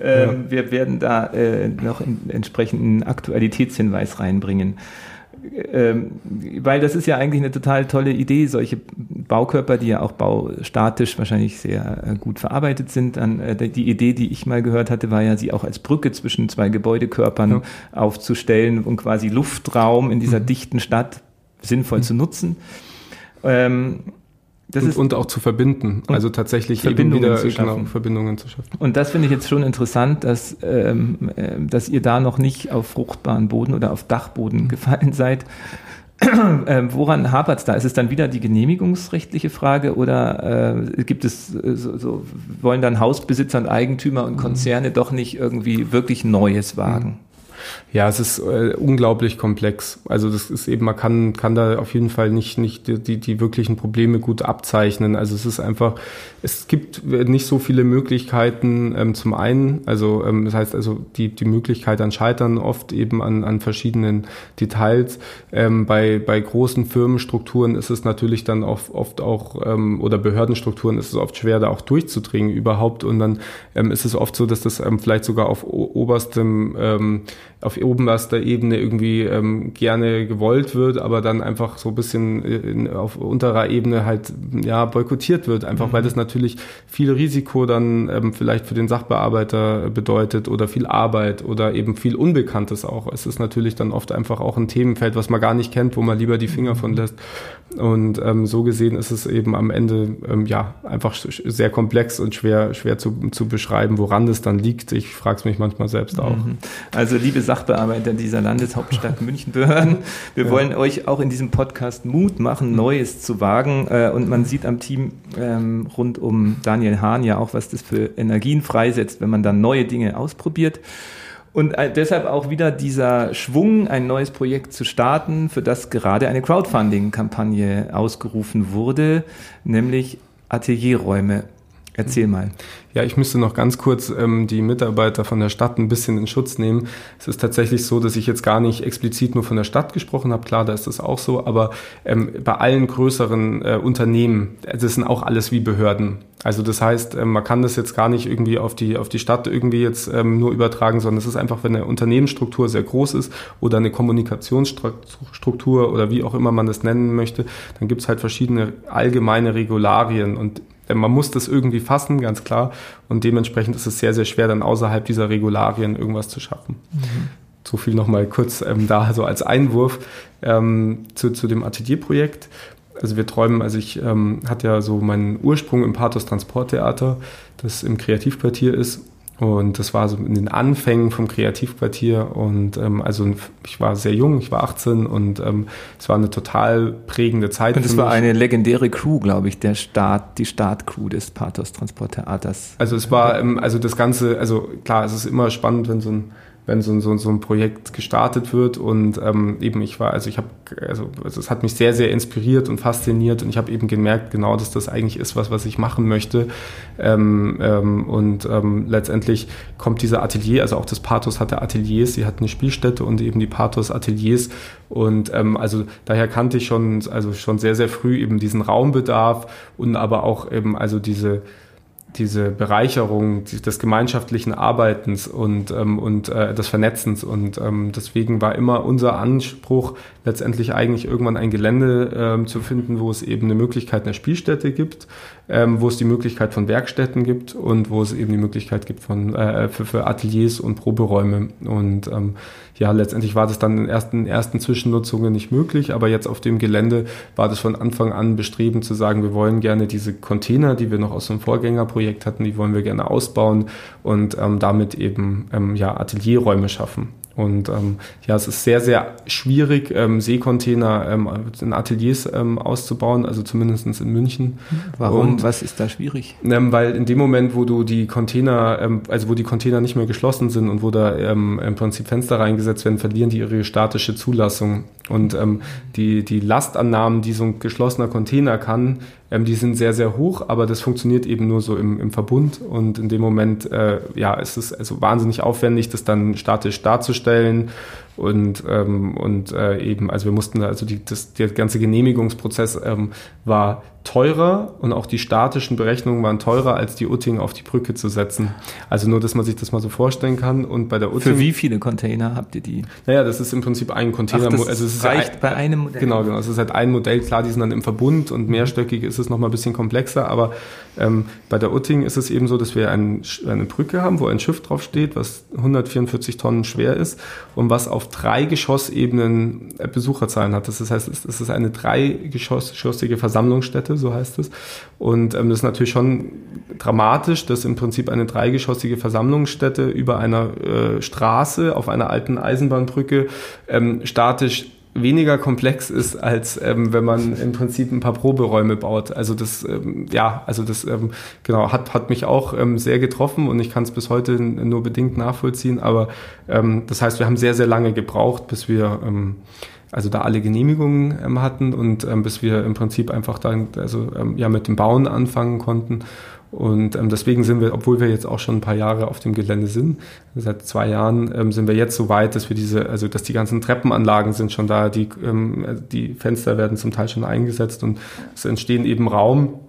Ähm, ja. Wir werden da äh, noch einen entsprechenden Aktualitätshinweis reinbringen. Ähm, weil das ist ja eigentlich eine total tolle Idee, solche Baukörper, die ja auch baustatisch wahrscheinlich sehr äh, gut verarbeitet sind. Äh, die Idee, die ich mal gehört hatte, war ja, sie auch als Brücke zwischen zwei Gebäudekörpern ja. aufzustellen und quasi Luftraum in dieser mhm. dichten Stadt sinnvoll mhm. zu nutzen. Ähm, das und, ist, und auch zu verbinden, also tatsächlich Verbindungen wieder, zu genau, schaffen. Genau, Verbindungen zu schaffen. Und das finde ich jetzt schon interessant, dass, ähm, äh, dass ihr da noch nicht auf fruchtbaren Boden oder auf Dachboden gefallen seid. ähm, woran hapert es da? Ist es dann wieder die genehmigungsrechtliche Frage oder äh, gibt es äh, so, so, wollen dann Hausbesitzer und Eigentümer und Konzerne mhm. doch nicht irgendwie wirklich Neues wagen? Ja, es ist äh, unglaublich komplex. Also das ist eben, man kann, kann da auf jeden Fall nicht, nicht die, die wirklichen Probleme gut abzeichnen. Also es ist einfach, es gibt nicht so viele Möglichkeiten ähm, zum einen, also ähm, das heißt also die, die Möglichkeit an Scheitern oft eben an, an verschiedenen Details. Ähm, bei, bei großen Firmenstrukturen ist es natürlich dann oft, oft auch, ähm, oder Behördenstrukturen ist es oft schwer, da auch durchzudringen überhaupt. Und dann ähm, ist es oft so, dass das ähm, vielleicht sogar auf oberstem ähm, auf oberster Ebene irgendwie ähm, gerne gewollt wird, aber dann einfach so ein bisschen in, auf unterer Ebene halt ja boykottiert wird, einfach mhm. weil das natürlich viel Risiko dann ähm, vielleicht für den Sachbearbeiter bedeutet oder viel Arbeit oder eben viel Unbekanntes auch. Es ist natürlich dann oft einfach auch ein Themenfeld, was man gar nicht kennt, wo man lieber die Finger von lässt. Und ähm, so gesehen ist es eben am Ende ähm, ja einfach sehr komplex und schwer schwer zu, zu beschreiben, woran das dann liegt. Ich frage es mich manchmal selbst auch. Mhm. Also liebe Sachbearbeiter dieser Landeshauptstadt Münchenbehörden. Wir ja. wollen euch auch in diesem Podcast Mut machen, Neues zu wagen. Äh, und man sieht am Team ähm, rund um Daniel Hahn ja auch, was das für Energien freisetzt, wenn man dann neue Dinge ausprobiert. Und äh, deshalb auch wieder dieser Schwung, ein neues Projekt zu starten, für das gerade eine Crowdfunding-Kampagne ausgerufen wurde, nämlich Atelierräume. Erzähl mal. Ja, ich müsste noch ganz kurz ähm, die Mitarbeiter von der Stadt ein bisschen in Schutz nehmen. Es ist tatsächlich so, dass ich jetzt gar nicht explizit nur von der Stadt gesprochen habe. Klar, da ist das auch so, aber ähm, bei allen größeren äh, Unternehmen, das sind auch alles wie Behörden. Also das heißt, ähm, man kann das jetzt gar nicht irgendwie auf die auf die Stadt irgendwie jetzt ähm, nur übertragen, sondern es ist einfach, wenn eine Unternehmensstruktur sehr groß ist oder eine Kommunikationsstruktur oder wie auch immer man das nennen möchte, dann gibt es halt verschiedene allgemeine Regularien und man muss das irgendwie fassen, ganz klar. Und dementsprechend ist es sehr, sehr schwer, dann außerhalb dieser Regularien irgendwas zu schaffen. Mhm. So viel nochmal kurz ähm, da so als Einwurf ähm, zu, zu dem Atelierprojekt. also wir träumen, also ich ähm, hatte ja so meinen Ursprung im Pathos Transporttheater, das im Kreativquartier ist und das war so in den Anfängen vom Kreativquartier. Und ähm, also ich war sehr jung, ich war 18 und ähm, es war eine total prägende Zeit. Und es war eine legendäre Crew, glaube ich, der Start, die Startcrew des Pathos Transporttheaters. Also es war, ähm, also das Ganze, also klar, es ist immer spannend, wenn so ein wenn so, so, so ein Projekt gestartet wird. Und ähm, eben ich war, also ich habe, also, also es hat mich sehr, sehr inspiriert und fasziniert. Und ich habe eben gemerkt, genau, dass das eigentlich ist, was, was ich machen möchte. Ähm, ähm, und ähm, letztendlich kommt dieser Atelier, also auch das Pathos hatte Ateliers, sie hatten eine Spielstätte und eben die Pathos Ateliers. Und ähm, also daher kannte ich schon, also schon sehr, sehr früh eben diesen Raumbedarf und aber auch eben also diese diese Bereicherung des gemeinschaftlichen Arbeitens und, ähm, und äh, des Vernetzens. Und ähm, deswegen war immer unser Anspruch, letztendlich eigentlich irgendwann ein Gelände ähm, zu finden, wo es eben eine Möglichkeit einer Spielstätte gibt, ähm, wo es die Möglichkeit von Werkstätten gibt und wo es eben die Möglichkeit gibt von, äh, für, für Ateliers und Proberäume. Und ähm, ja, letztendlich war das dann in ersten, ersten Zwischennutzungen nicht möglich, aber jetzt auf dem Gelände war das von Anfang an bestreben zu sagen, wir wollen gerne diese Container, die wir noch aus dem Vorgängerprojekt hatten, die wollen wir gerne ausbauen und ähm, damit eben ähm, ja, Atelierräume schaffen. Und ähm, ja, es ist sehr, sehr schwierig, ähm, Seekontainer ähm, in Ateliers ähm, auszubauen, also zumindest in München. Warum? Und, Was ist da schwierig? Ähm, weil in dem Moment, wo du die Container, ähm, also wo die Container nicht mehr geschlossen sind und wo da ähm, im Prinzip Fenster reingesetzt werden, verlieren die ihre statische Zulassung. Und ähm, die, die Lastannahmen, die so ein geschlossener Container kann, ähm, die sind sehr, sehr hoch, aber das funktioniert eben nur so im, im Verbund. Und in dem Moment, äh, ja, ist es also wahnsinnig aufwendig, das dann statisch darzustellen und, ähm, und äh, eben, also wir mussten, also die, das, der ganze Genehmigungsprozess ähm, war teurer und auch die statischen Berechnungen waren teurer, als die Utting auf die Brücke zu setzen. Also nur, dass man sich das mal so vorstellen kann. Und bei der Utting. Für wie viele Container habt ihr die? Naja, das ist im Prinzip ein Container. Ach, das also es reicht ein, bei einem Modell. Genau, genau. Es ist halt ein Modell. Klar, die sind dann im Verbund und mehrstöckig ist es nochmal ein bisschen komplexer. Aber ähm, bei der Utting ist es eben so, dass wir ein, eine Brücke haben, wo ein Schiff drauf steht, was 144 Tonnen schwer ist und was auf drei Geschossebenen äh, Besucherzahlen hat. Das heißt, es ist eine dreigeschossige Versammlungsstätte, so heißt es. Und ähm, das ist natürlich schon dramatisch, dass im Prinzip eine dreigeschossige Versammlungsstätte über einer äh, Straße auf einer alten Eisenbahnbrücke ähm, statisch weniger komplex ist, als ähm, wenn man im Prinzip ein paar Proberäume baut. Also das, ähm, ja, also das ähm, genau hat hat mich auch ähm, sehr getroffen und ich kann es bis heute nur bedingt nachvollziehen. Aber ähm, das heißt, wir haben sehr sehr lange gebraucht, bis wir ähm, also da alle Genehmigungen ähm, hatten und ähm, bis wir im Prinzip einfach dann also ähm, ja mit dem Bauen anfangen konnten und ähm, deswegen sind wir, obwohl wir jetzt auch schon ein paar Jahre auf dem Gelände sind, seit zwei Jahren ähm, sind wir jetzt so weit, dass wir diese, also dass die ganzen Treppenanlagen sind schon da, die, ähm, die Fenster werden zum Teil schon eingesetzt und es entstehen eben Raum,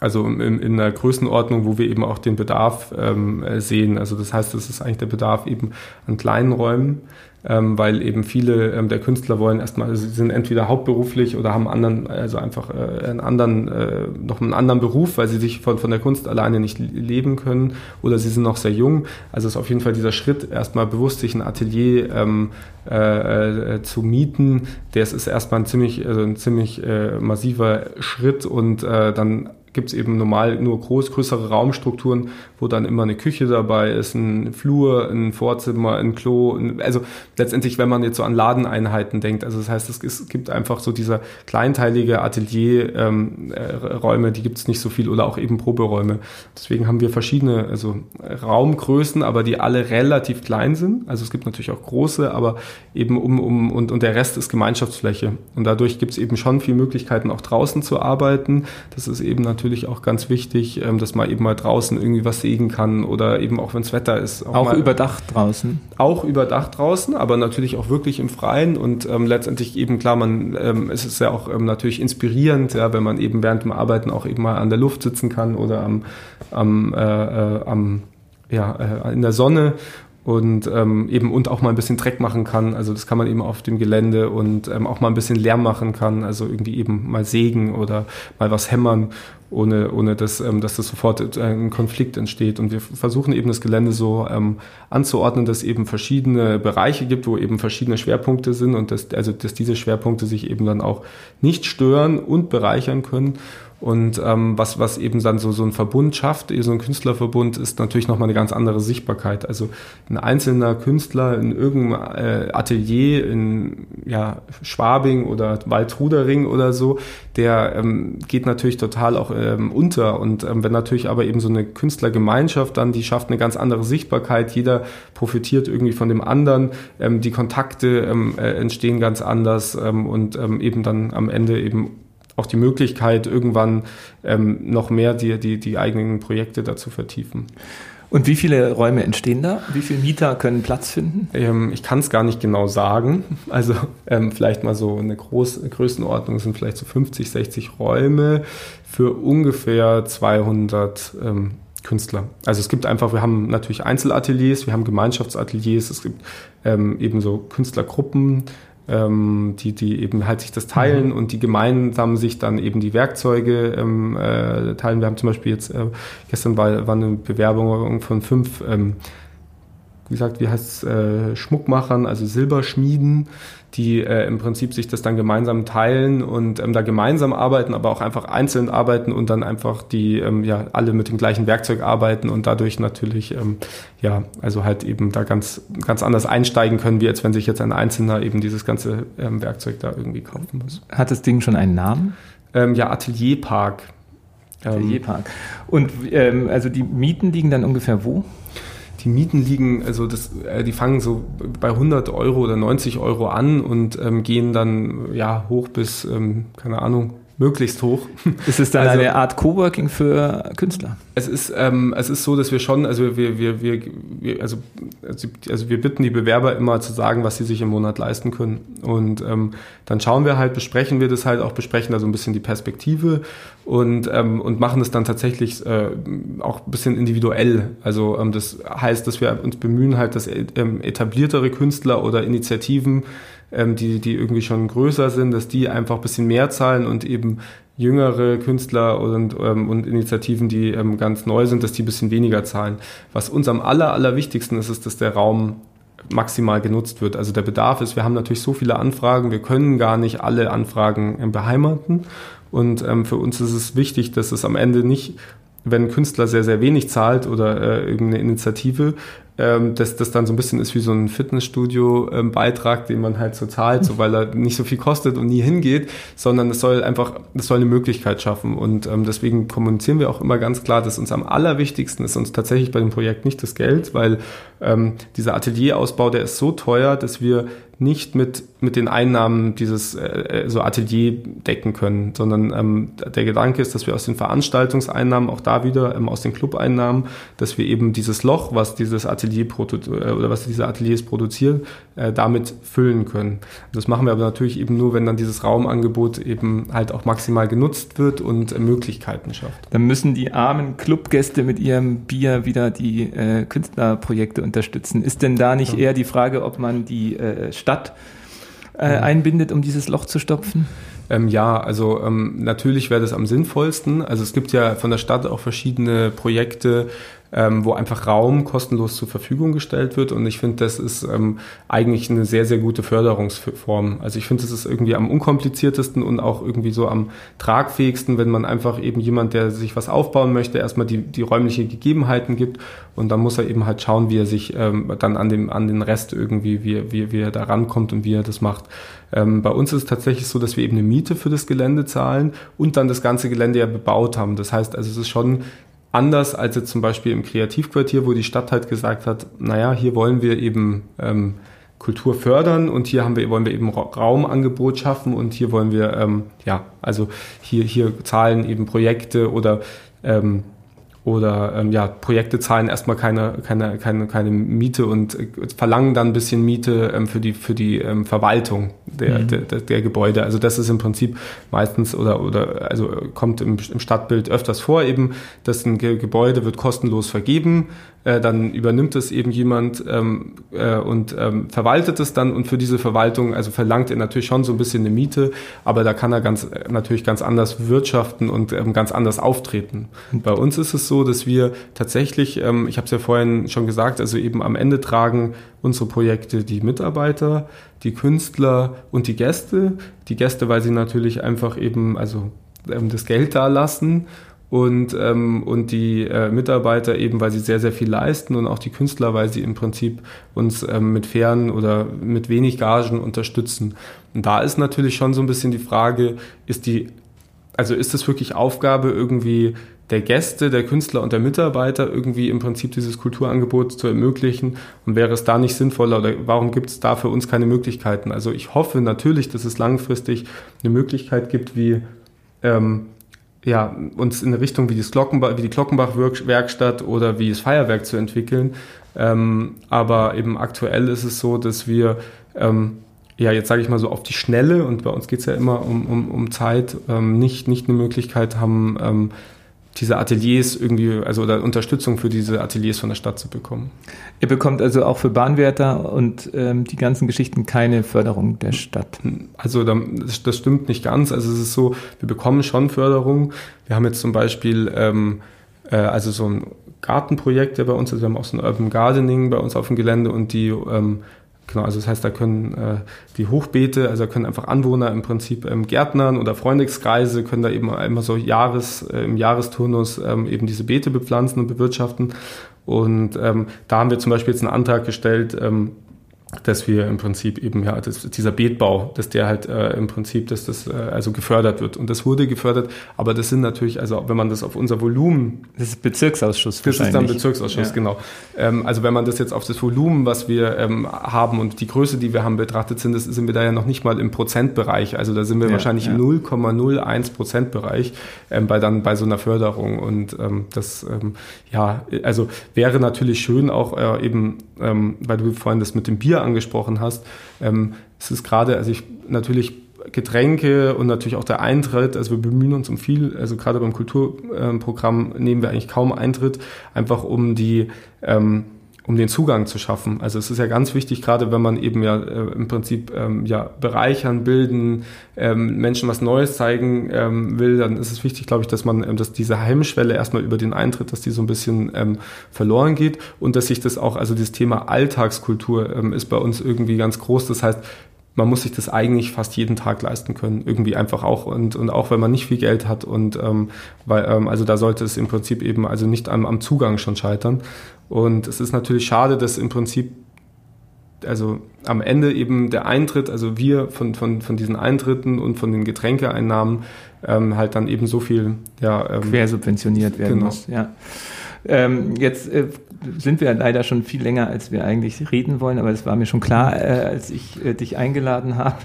also in, in einer Größenordnung, wo wir eben auch den Bedarf ähm, sehen. Also das heißt, es ist eigentlich der Bedarf eben an kleinen Räumen ähm, weil eben viele ähm, der Künstler wollen erstmal, also sie sind entweder hauptberuflich oder haben anderen, also einfach äh, einen anderen, äh, noch einen anderen Beruf, weil sie sich von, von der Kunst alleine nicht leben können oder sie sind noch sehr jung. Also ist auf jeden Fall dieser Schritt, erstmal bewusst sich ein Atelier ähm, äh, äh, zu mieten, der ist erstmal ein ziemlich, also ein ziemlich äh, massiver Schritt und äh, dann gibt es eben normal nur groß, größere Raumstrukturen, wo dann immer eine Küche dabei ist, ein Flur, ein Vorzimmer, ein Klo. Ein, also letztendlich, wenn man jetzt so an Ladeneinheiten denkt, also das heißt, es, es gibt einfach so dieser kleinteilige Atelierräume, ähm, äh, die gibt es nicht so viel oder auch eben Proberäume. Deswegen haben wir verschiedene also Raumgrößen, aber die alle relativ klein sind. Also es gibt natürlich auch große, aber eben um, um und, und der Rest ist Gemeinschaftsfläche. Und dadurch gibt es eben schon viele Möglichkeiten, auch draußen zu arbeiten. Das ist eben natürlich natürlich auch ganz wichtig, ähm, dass man eben mal draußen irgendwie was sägen kann oder eben auch wenn es Wetter ist. Auch, auch überdacht draußen. Auch überdacht draußen, aber natürlich auch wirklich im Freien und ähm, letztendlich eben klar, man ähm, es ist ja auch ähm, natürlich inspirierend, ja, wenn man eben während dem Arbeiten auch eben mal an der Luft sitzen kann oder am, am, äh, äh, am ja, äh, in der Sonne und ähm, eben und auch mal ein bisschen Dreck machen kann. Also das kann man eben auf dem Gelände und ähm, auch mal ein bisschen Lärm machen kann. Also irgendwie eben mal sägen oder mal was hämmern. Ohne, ohne dass, ähm, dass das sofort ein Konflikt entsteht. Und wir versuchen eben das Gelände so ähm, anzuordnen, dass es eben verschiedene Bereiche gibt, wo eben verschiedene Schwerpunkte sind und dass, also, dass diese Schwerpunkte sich eben dann auch nicht stören und bereichern können. Und ähm, was, was eben dann so, so ein Verbund schafft, so ein Künstlerverbund, ist natürlich nochmal eine ganz andere Sichtbarkeit. Also ein einzelner Künstler in irgendeinem äh, Atelier in ja, Schwabing oder Waldrudering oder so, der ähm, geht natürlich total auch ähm, unter. Und ähm, wenn natürlich aber eben so eine Künstlergemeinschaft dann, die schafft eine ganz andere Sichtbarkeit, jeder profitiert irgendwie von dem anderen, ähm, die Kontakte ähm, äh, entstehen ganz anders ähm, und ähm, eben dann am Ende eben auch die Möglichkeit, irgendwann ähm, noch mehr die, die, die eigenen Projekte dazu vertiefen. Und wie viele Räume entstehen da? Wie viele Mieter können Platz finden? Ähm, ich kann es gar nicht genau sagen. Also ähm, vielleicht mal so eine große Größenordnung sind vielleicht so 50, 60 Räume für ungefähr 200 ähm, Künstler. Also es gibt einfach, wir haben natürlich Einzelateliers, wir haben Gemeinschaftsateliers, es gibt ähm, eben so Künstlergruppen, ähm, die, die eben halt sich das teilen mhm. und die gemeinsam sich dann eben die Werkzeuge ähm, äh, teilen. Wir haben zum Beispiel jetzt, äh, gestern war, war eine Bewerbung von fünf ähm, wie gesagt, wie heißt es, äh, Schmuckmachern, also Silberschmieden, die äh, im Prinzip sich das dann gemeinsam teilen und ähm, da gemeinsam arbeiten, aber auch einfach einzeln arbeiten und dann einfach die ähm, ja alle mit dem gleichen Werkzeug arbeiten und dadurch natürlich ähm, ja also halt eben da ganz ganz anders einsteigen können, wie als wenn sich jetzt ein Einzelner eben dieses ganze ähm, Werkzeug da irgendwie kaufen muss. Hat das Ding schon einen Namen? Ähm, ja, Atelierpark. Atelierpark. Und ähm, also die Mieten liegen dann ungefähr wo? Die Mieten liegen, also das, äh, die fangen so bei 100 Euro oder 90 Euro an und ähm, gehen dann ja hoch bis, ähm, keine Ahnung, möglichst hoch. Ist es dann also, eine Art Coworking für Künstler? Es ist, ähm, es ist so, dass wir schon, also wir, wir, wir, wir also, also wir bitten die Bewerber immer zu sagen, was sie sich im Monat leisten können. Und ähm, dann schauen wir halt, besprechen wir das halt auch, besprechen da so ein bisschen die Perspektive und, ähm, und machen es dann tatsächlich äh, auch ein bisschen individuell. Also ähm, das heißt, dass wir uns bemühen halt, dass ähm, etabliertere Künstler oder Initiativen ähm, die, die irgendwie schon größer sind, dass die einfach ein bisschen mehr zahlen und eben jüngere Künstler und, ähm, und Initiativen, die ähm, ganz neu sind, dass die ein bisschen weniger zahlen. Was uns am aller, allerwichtigsten ist, ist, dass der Raum maximal genutzt wird. Also der Bedarf ist, wir haben natürlich so viele Anfragen, wir können gar nicht alle Anfragen ähm, beheimaten. Und ähm, für uns ist es wichtig, dass es am Ende nicht wenn ein Künstler sehr, sehr wenig zahlt oder äh, irgendeine Initiative, ähm, dass das dann so ein bisschen ist wie so ein Fitnessstudio-Beitrag, ähm, den man halt so zahlt, so weil er nicht so viel kostet und nie hingeht, sondern es soll einfach, es soll eine Möglichkeit schaffen. Und ähm, deswegen kommunizieren wir auch immer ganz klar, dass uns am allerwichtigsten ist uns tatsächlich bei dem Projekt nicht das Geld, weil ähm, dieser Atelierausbau, der ist so teuer, dass wir nicht mit, mit den Einnahmen dieses äh, äh, so Atelier decken können, sondern ähm, der Gedanke ist, dass wir aus den Veranstaltungseinnahmen, auch da wieder ähm, aus den Clubeinnahmen, dass wir eben dieses Loch, was dieses Atelier äh, oder was diese Ateliers produzieren, äh, damit füllen können. Das machen wir aber natürlich eben nur, wenn dann dieses Raumangebot eben halt auch maximal genutzt wird und äh, Möglichkeiten schafft. Dann müssen die armen Clubgäste mit ihrem Bier wieder die äh, Künstlerprojekte unterstützen. Ist denn da nicht ja. eher die Frage, ob man die äh, Stadt äh, einbindet, um dieses Loch zu stopfen? Ähm, ja, also ähm, natürlich wäre das am sinnvollsten. Also es gibt ja von der Stadt auch verschiedene Projekte, ähm, wo einfach Raum kostenlos zur Verfügung gestellt wird. Und ich finde, das ist ähm, eigentlich eine sehr, sehr gute Förderungsform. Also ich finde, das ist irgendwie am unkompliziertesten und auch irgendwie so am tragfähigsten, wenn man einfach eben jemand, der sich was aufbauen möchte, erstmal die, die räumliche Gegebenheiten gibt und dann muss er eben halt schauen, wie er sich ähm, dann an, dem, an den Rest irgendwie, wie, wie, wie er da rankommt und wie er das macht. Ähm, bei uns ist es tatsächlich so, dass wir eben eine Miete für das Gelände zahlen und dann das ganze Gelände ja bebaut haben. Das heißt also, es ist schon Anders als jetzt zum Beispiel im Kreativquartier, wo die Stadt halt gesagt hat, naja, hier wollen wir eben ähm, Kultur fördern und hier haben wir, wollen wir eben Raumangebot schaffen und hier wollen wir, ähm, ja, also hier, hier zahlen eben Projekte oder ähm, oder ähm, ja, Projekte zahlen erstmal keine, keine, keine, keine Miete und äh, verlangen dann ein bisschen Miete ähm, für die, für die ähm, Verwaltung der, mhm. der, der, der, Gebäude. Also das ist im Prinzip meistens oder, oder also kommt im, im Stadtbild öfters vor, eben, dass ein Ge Gebäude wird kostenlos vergeben, äh, dann übernimmt es eben jemand ähm, äh, und ähm, verwaltet es dann und für diese Verwaltung, also verlangt er natürlich schon so ein bisschen eine Miete, aber da kann er ganz natürlich ganz anders wirtschaften und ähm, ganz anders auftreten. Bei uns ist es so, dass wir tatsächlich, ähm, ich habe es ja vorhin schon gesagt, also eben am Ende tragen unsere Projekte die Mitarbeiter, die Künstler und die Gäste. Die Gäste, weil sie natürlich einfach eben also ähm, das Geld da lassen und, ähm, und die äh, Mitarbeiter eben, weil sie sehr, sehr viel leisten und auch die Künstler, weil sie im Prinzip uns ähm, mit fairen oder mit wenig Gagen unterstützen. Und da ist natürlich schon so ein bisschen die Frage, ist die, also ist es wirklich Aufgabe irgendwie der Gäste, der Künstler und der Mitarbeiter irgendwie im Prinzip dieses Kulturangebot zu ermöglichen und wäre es da nicht sinnvoller oder warum gibt es da für uns keine Möglichkeiten? Also ich hoffe natürlich, dass es langfristig eine Möglichkeit gibt, wie ähm, ja, uns in eine Richtung wie, das Glockenbach, wie die Glockenbach-Werkstatt oder wie das Feuerwerk zu entwickeln. Ähm, aber eben aktuell ist es so, dass wir ähm, ja, jetzt sage ich mal so auf die Schnelle, und bei uns geht es ja immer um, um, um Zeit, ähm, nicht, nicht eine Möglichkeit haben, ähm, diese Ateliers irgendwie, also oder Unterstützung für diese Ateliers von der Stadt zu bekommen. Ihr bekommt also auch für Bahnwärter und ähm, die ganzen Geschichten keine Förderung der Stadt. Also das, das, stimmt nicht ganz. Also es ist so, wir bekommen schon Förderung. Wir haben jetzt zum Beispiel ähm, äh, also so ein Gartenprojekt, der bei uns ist. Wir haben auch so ein Urban Gardening bei uns auf dem Gelände und die ähm, Genau, also das heißt, da können äh, die Hochbeete, also da können einfach Anwohner im Prinzip ähm, Gärtnern oder Freundeskreise können da eben immer so Jahres, äh, im Jahresturnus ähm, eben diese Beete bepflanzen und bewirtschaften. Und ähm, da haben wir zum Beispiel jetzt einen Antrag gestellt, ähm, dass wir im Prinzip eben ja das, dieser Beetbau, dass der halt äh, im Prinzip, dass das äh, also gefördert wird und das wurde gefördert, aber das sind natürlich also wenn man das auf unser Volumen, das ist Bezirksausschuss, das ist dann Bezirksausschuss ja. genau. Ähm, also wenn man das jetzt auf das Volumen, was wir ähm, haben und die Größe, die wir haben betrachtet sind, das sind wir da ja noch nicht mal im Prozentbereich, also da sind wir ja, wahrscheinlich ja. im 0,01 Prozentbereich ähm, bei dann bei so einer Förderung und ähm, das ähm, ja also wäre natürlich schön auch äh, eben, ähm, weil du vorhin das mit dem Bier angesprochen hast, ähm, es ist gerade, also ich natürlich Getränke und natürlich auch der Eintritt. Also wir bemühen uns um viel. Also gerade beim Kulturprogramm nehmen wir eigentlich kaum Eintritt, einfach um die ähm, um den Zugang zu schaffen. Also es ist ja ganz wichtig, gerade wenn man eben ja äh, im Prinzip ähm, ja bereichern, bilden, ähm, Menschen was Neues zeigen ähm, will, dann ist es wichtig, glaube ich, dass man, ähm, dass diese Hemmschwelle erstmal über den Eintritt, dass die so ein bisschen ähm, verloren geht und dass sich das auch, also dieses Thema Alltagskultur ähm, ist bei uns irgendwie ganz groß. Das heißt, man muss sich das eigentlich fast jeden Tag leisten können, irgendwie einfach auch und, und auch wenn man nicht viel Geld hat und ähm, weil ähm, also da sollte es im Prinzip eben also nicht am, am Zugang schon scheitern und es ist natürlich schade, dass im Prinzip also am Ende eben der Eintritt, also wir von, von, von diesen Eintritten und von den Getränkeeinnahmen ähm, halt dann eben so viel ja, ähm, quersubventioniert werden genau. muss. Ja. Ähm, jetzt äh, sind wir leider schon viel länger, als wir eigentlich reden wollen, aber es war mir schon klar, äh, als ich äh, dich eingeladen habe.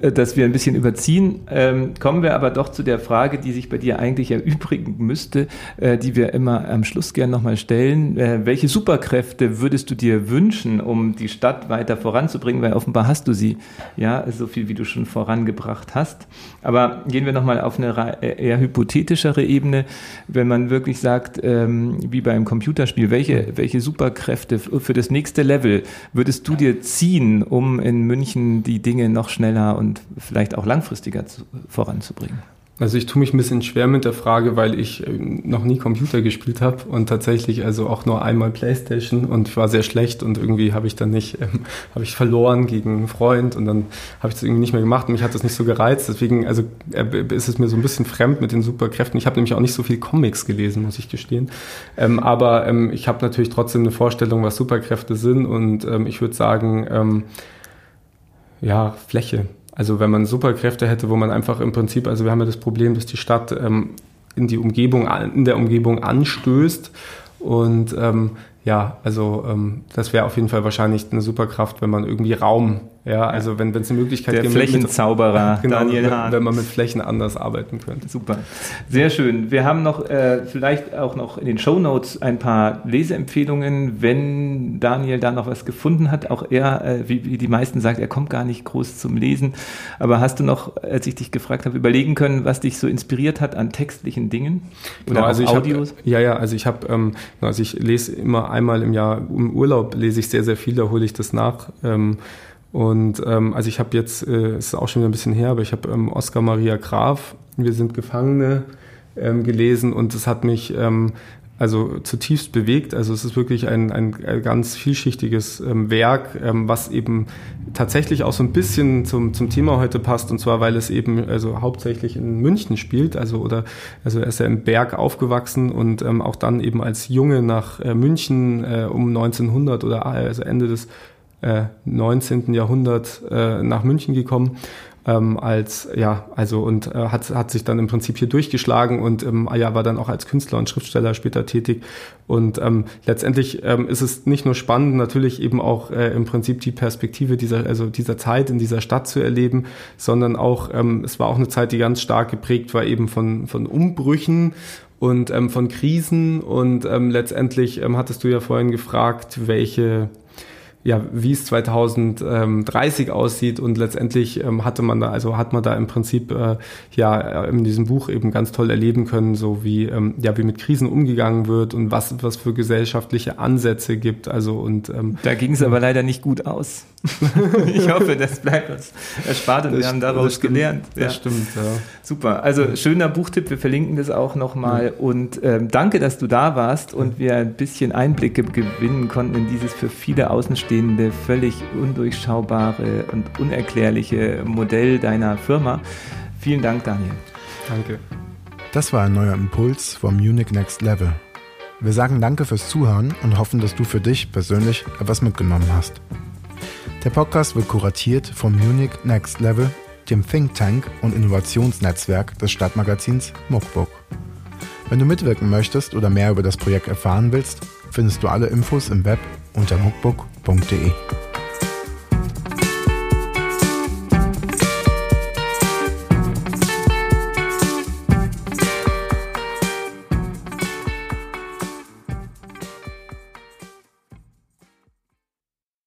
Äh, dass wir ein bisschen überziehen. Ähm, kommen wir aber doch zu der Frage, die sich bei dir eigentlich erübrigen müsste, äh, die wir immer am Schluss gern nochmal stellen. Äh, welche Superkräfte würdest du dir wünschen, um die Stadt weiter voranzubringen? Weil offenbar hast du sie, ja, so viel wie du schon vorangebracht hast. Aber gehen wir nochmal auf eine eher hypothetischere Ebene, wenn man wirklich sagt, ähm, wie beim Computerspiel, welche, welche Superkräfte für das nächste Level würdest du dir ziehen, um in München die Dinge noch schneller und vielleicht auch langfristiger zu, voranzubringen? Also ich tue mich ein bisschen schwer mit der Frage, weil ich äh, noch nie Computer gespielt habe und tatsächlich also auch nur einmal Playstation und ich war sehr schlecht und irgendwie habe ich dann nicht, ähm, habe ich verloren gegen einen Freund und dann habe ich das irgendwie nicht mehr gemacht und mich hat das nicht so gereizt. Deswegen also äh, ist es mir so ein bisschen fremd mit den Superkräften. Ich habe nämlich auch nicht so viel Comics gelesen, muss ich gestehen. Ähm, aber ähm, ich habe natürlich trotzdem eine Vorstellung, was Superkräfte sind und ähm, ich würde sagen, ähm, ja, Fläche. Also wenn man Superkräfte hätte, wo man einfach im Prinzip, also wir haben ja das Problem, dass die Stadt ähm, in die Umgebung, in der Umgebung anstößt und ähm, ja, also ähm, das wäre auf jeden Fall wahrscheinlich eine Superkraft, wenn man irgendwie Raum, ja, also wenn es eine Möglichkeit gibt. Der Flächenzauberer mit, genau, Daniel Hahn. Wenn man mit Flächen anders arbeiten könnte. Super, sehr schön. Wir haben noch äh, vielleicht auch noch in den Show Notes ein paar Leseempfehlungen, wenn Daniel da noch was gefunden hat. Auch er, äh, wie, wie die meisten sagt, er kommt gar nicht groß zum Lesen. Aber hast du noch, als ich dich gefragt habe, überlegen können, was dich so inspiriert hat an textlichen Dingen oder genau, also Audios? Hab, ja, ja, also ich habe, ähm, also ich lese immer einmal im Jahr im Urlaub lese ich sehr, sehr viel, da hole ich das nach. Ähm, und ähm, also ich habe jetzt, äh, es ist auch schon wieder ein bisschen her, aber ich habe ähm, Oskar Maria Graf, Wir sind Gefangene, ähm, gelesen und es hat mich ähm, also zutiefst bewegt. Also es ist wirklich ein, ein, ganz vielschichtiges ähm, Werk, ähm, was eben tatsächlich auch so ein bisschen zum, zum Thema heute passt. Und zwar, weil es eben also hauptsächlich in München spielt. Also oder also er ist ja im Berg aufgewachsen und ähm, auch dann eben als Junge nach äh, München äh, um 1900 oder also Ende des äh, 19. Jahrhundert äh, nach München gekommen ähm, als ja also und äh, hat hat sich dann im Prinzip hier durchgeschlagen und ähm, ja war dann auch als Künstler und Schriftsteller später tätig. Und ähm, letztendlich ähm, ist es nicht nur spannend natürlich eben auch äh, im Prinzip die Perspektive dieser also dieser Zeit in dieser Stadt zu erleben sondern auch ähm, es war auch eine Zeit die ganz stark geprägt war eben von von Umbrüchen und ähm, von Krisen. Und ähm, letztendlich ähm, hattest du ja vorhin gefragt welche ja, wie es 2030 aussieht und letztendlich ähm, hatte man da, also hat man da im Prinzip äh, ja in diesem Buch eben ganz toll erleben können, so wie ähm, ja wie mit Krisen umgegangen wird und was was für gesellschaftliche Ansätze gibt. Also und ähm, da ging es aber leider nicht gut aus. ich hoffe, das bleibt uns erspart und das wir haben daraus stimmt, gelernt. Ja. Das stimmt. Ja. Super. Also schöner Buchtipp. Wir verlinken das auch nochmal ja. und ähm, danke, dass du da warst und wir ein bisschen Einblicke gewinnen konnten in dieses für viele Außenstehende dahinterstehende, völlig undurchschaubare und unerklärliche Modell deiner Firma. Vielen Dank, Daniel. Danke. Das war ein neuer Impuls vom Munich Next Level. Wir sagen danke fürs Zuhören und hoffen, dass du für dich persönlich etwas mitgenommen hast. Der Podcast wird kuratiert vom Munich Next Level, dem Think Tank und Innovationsnetzwerk des Stadtmagazins Muckbook. Wenn du mitwirken möchtest oder mehr über das Projekt erfahren willst, findest du alle Infos im Web unter muckbook.de.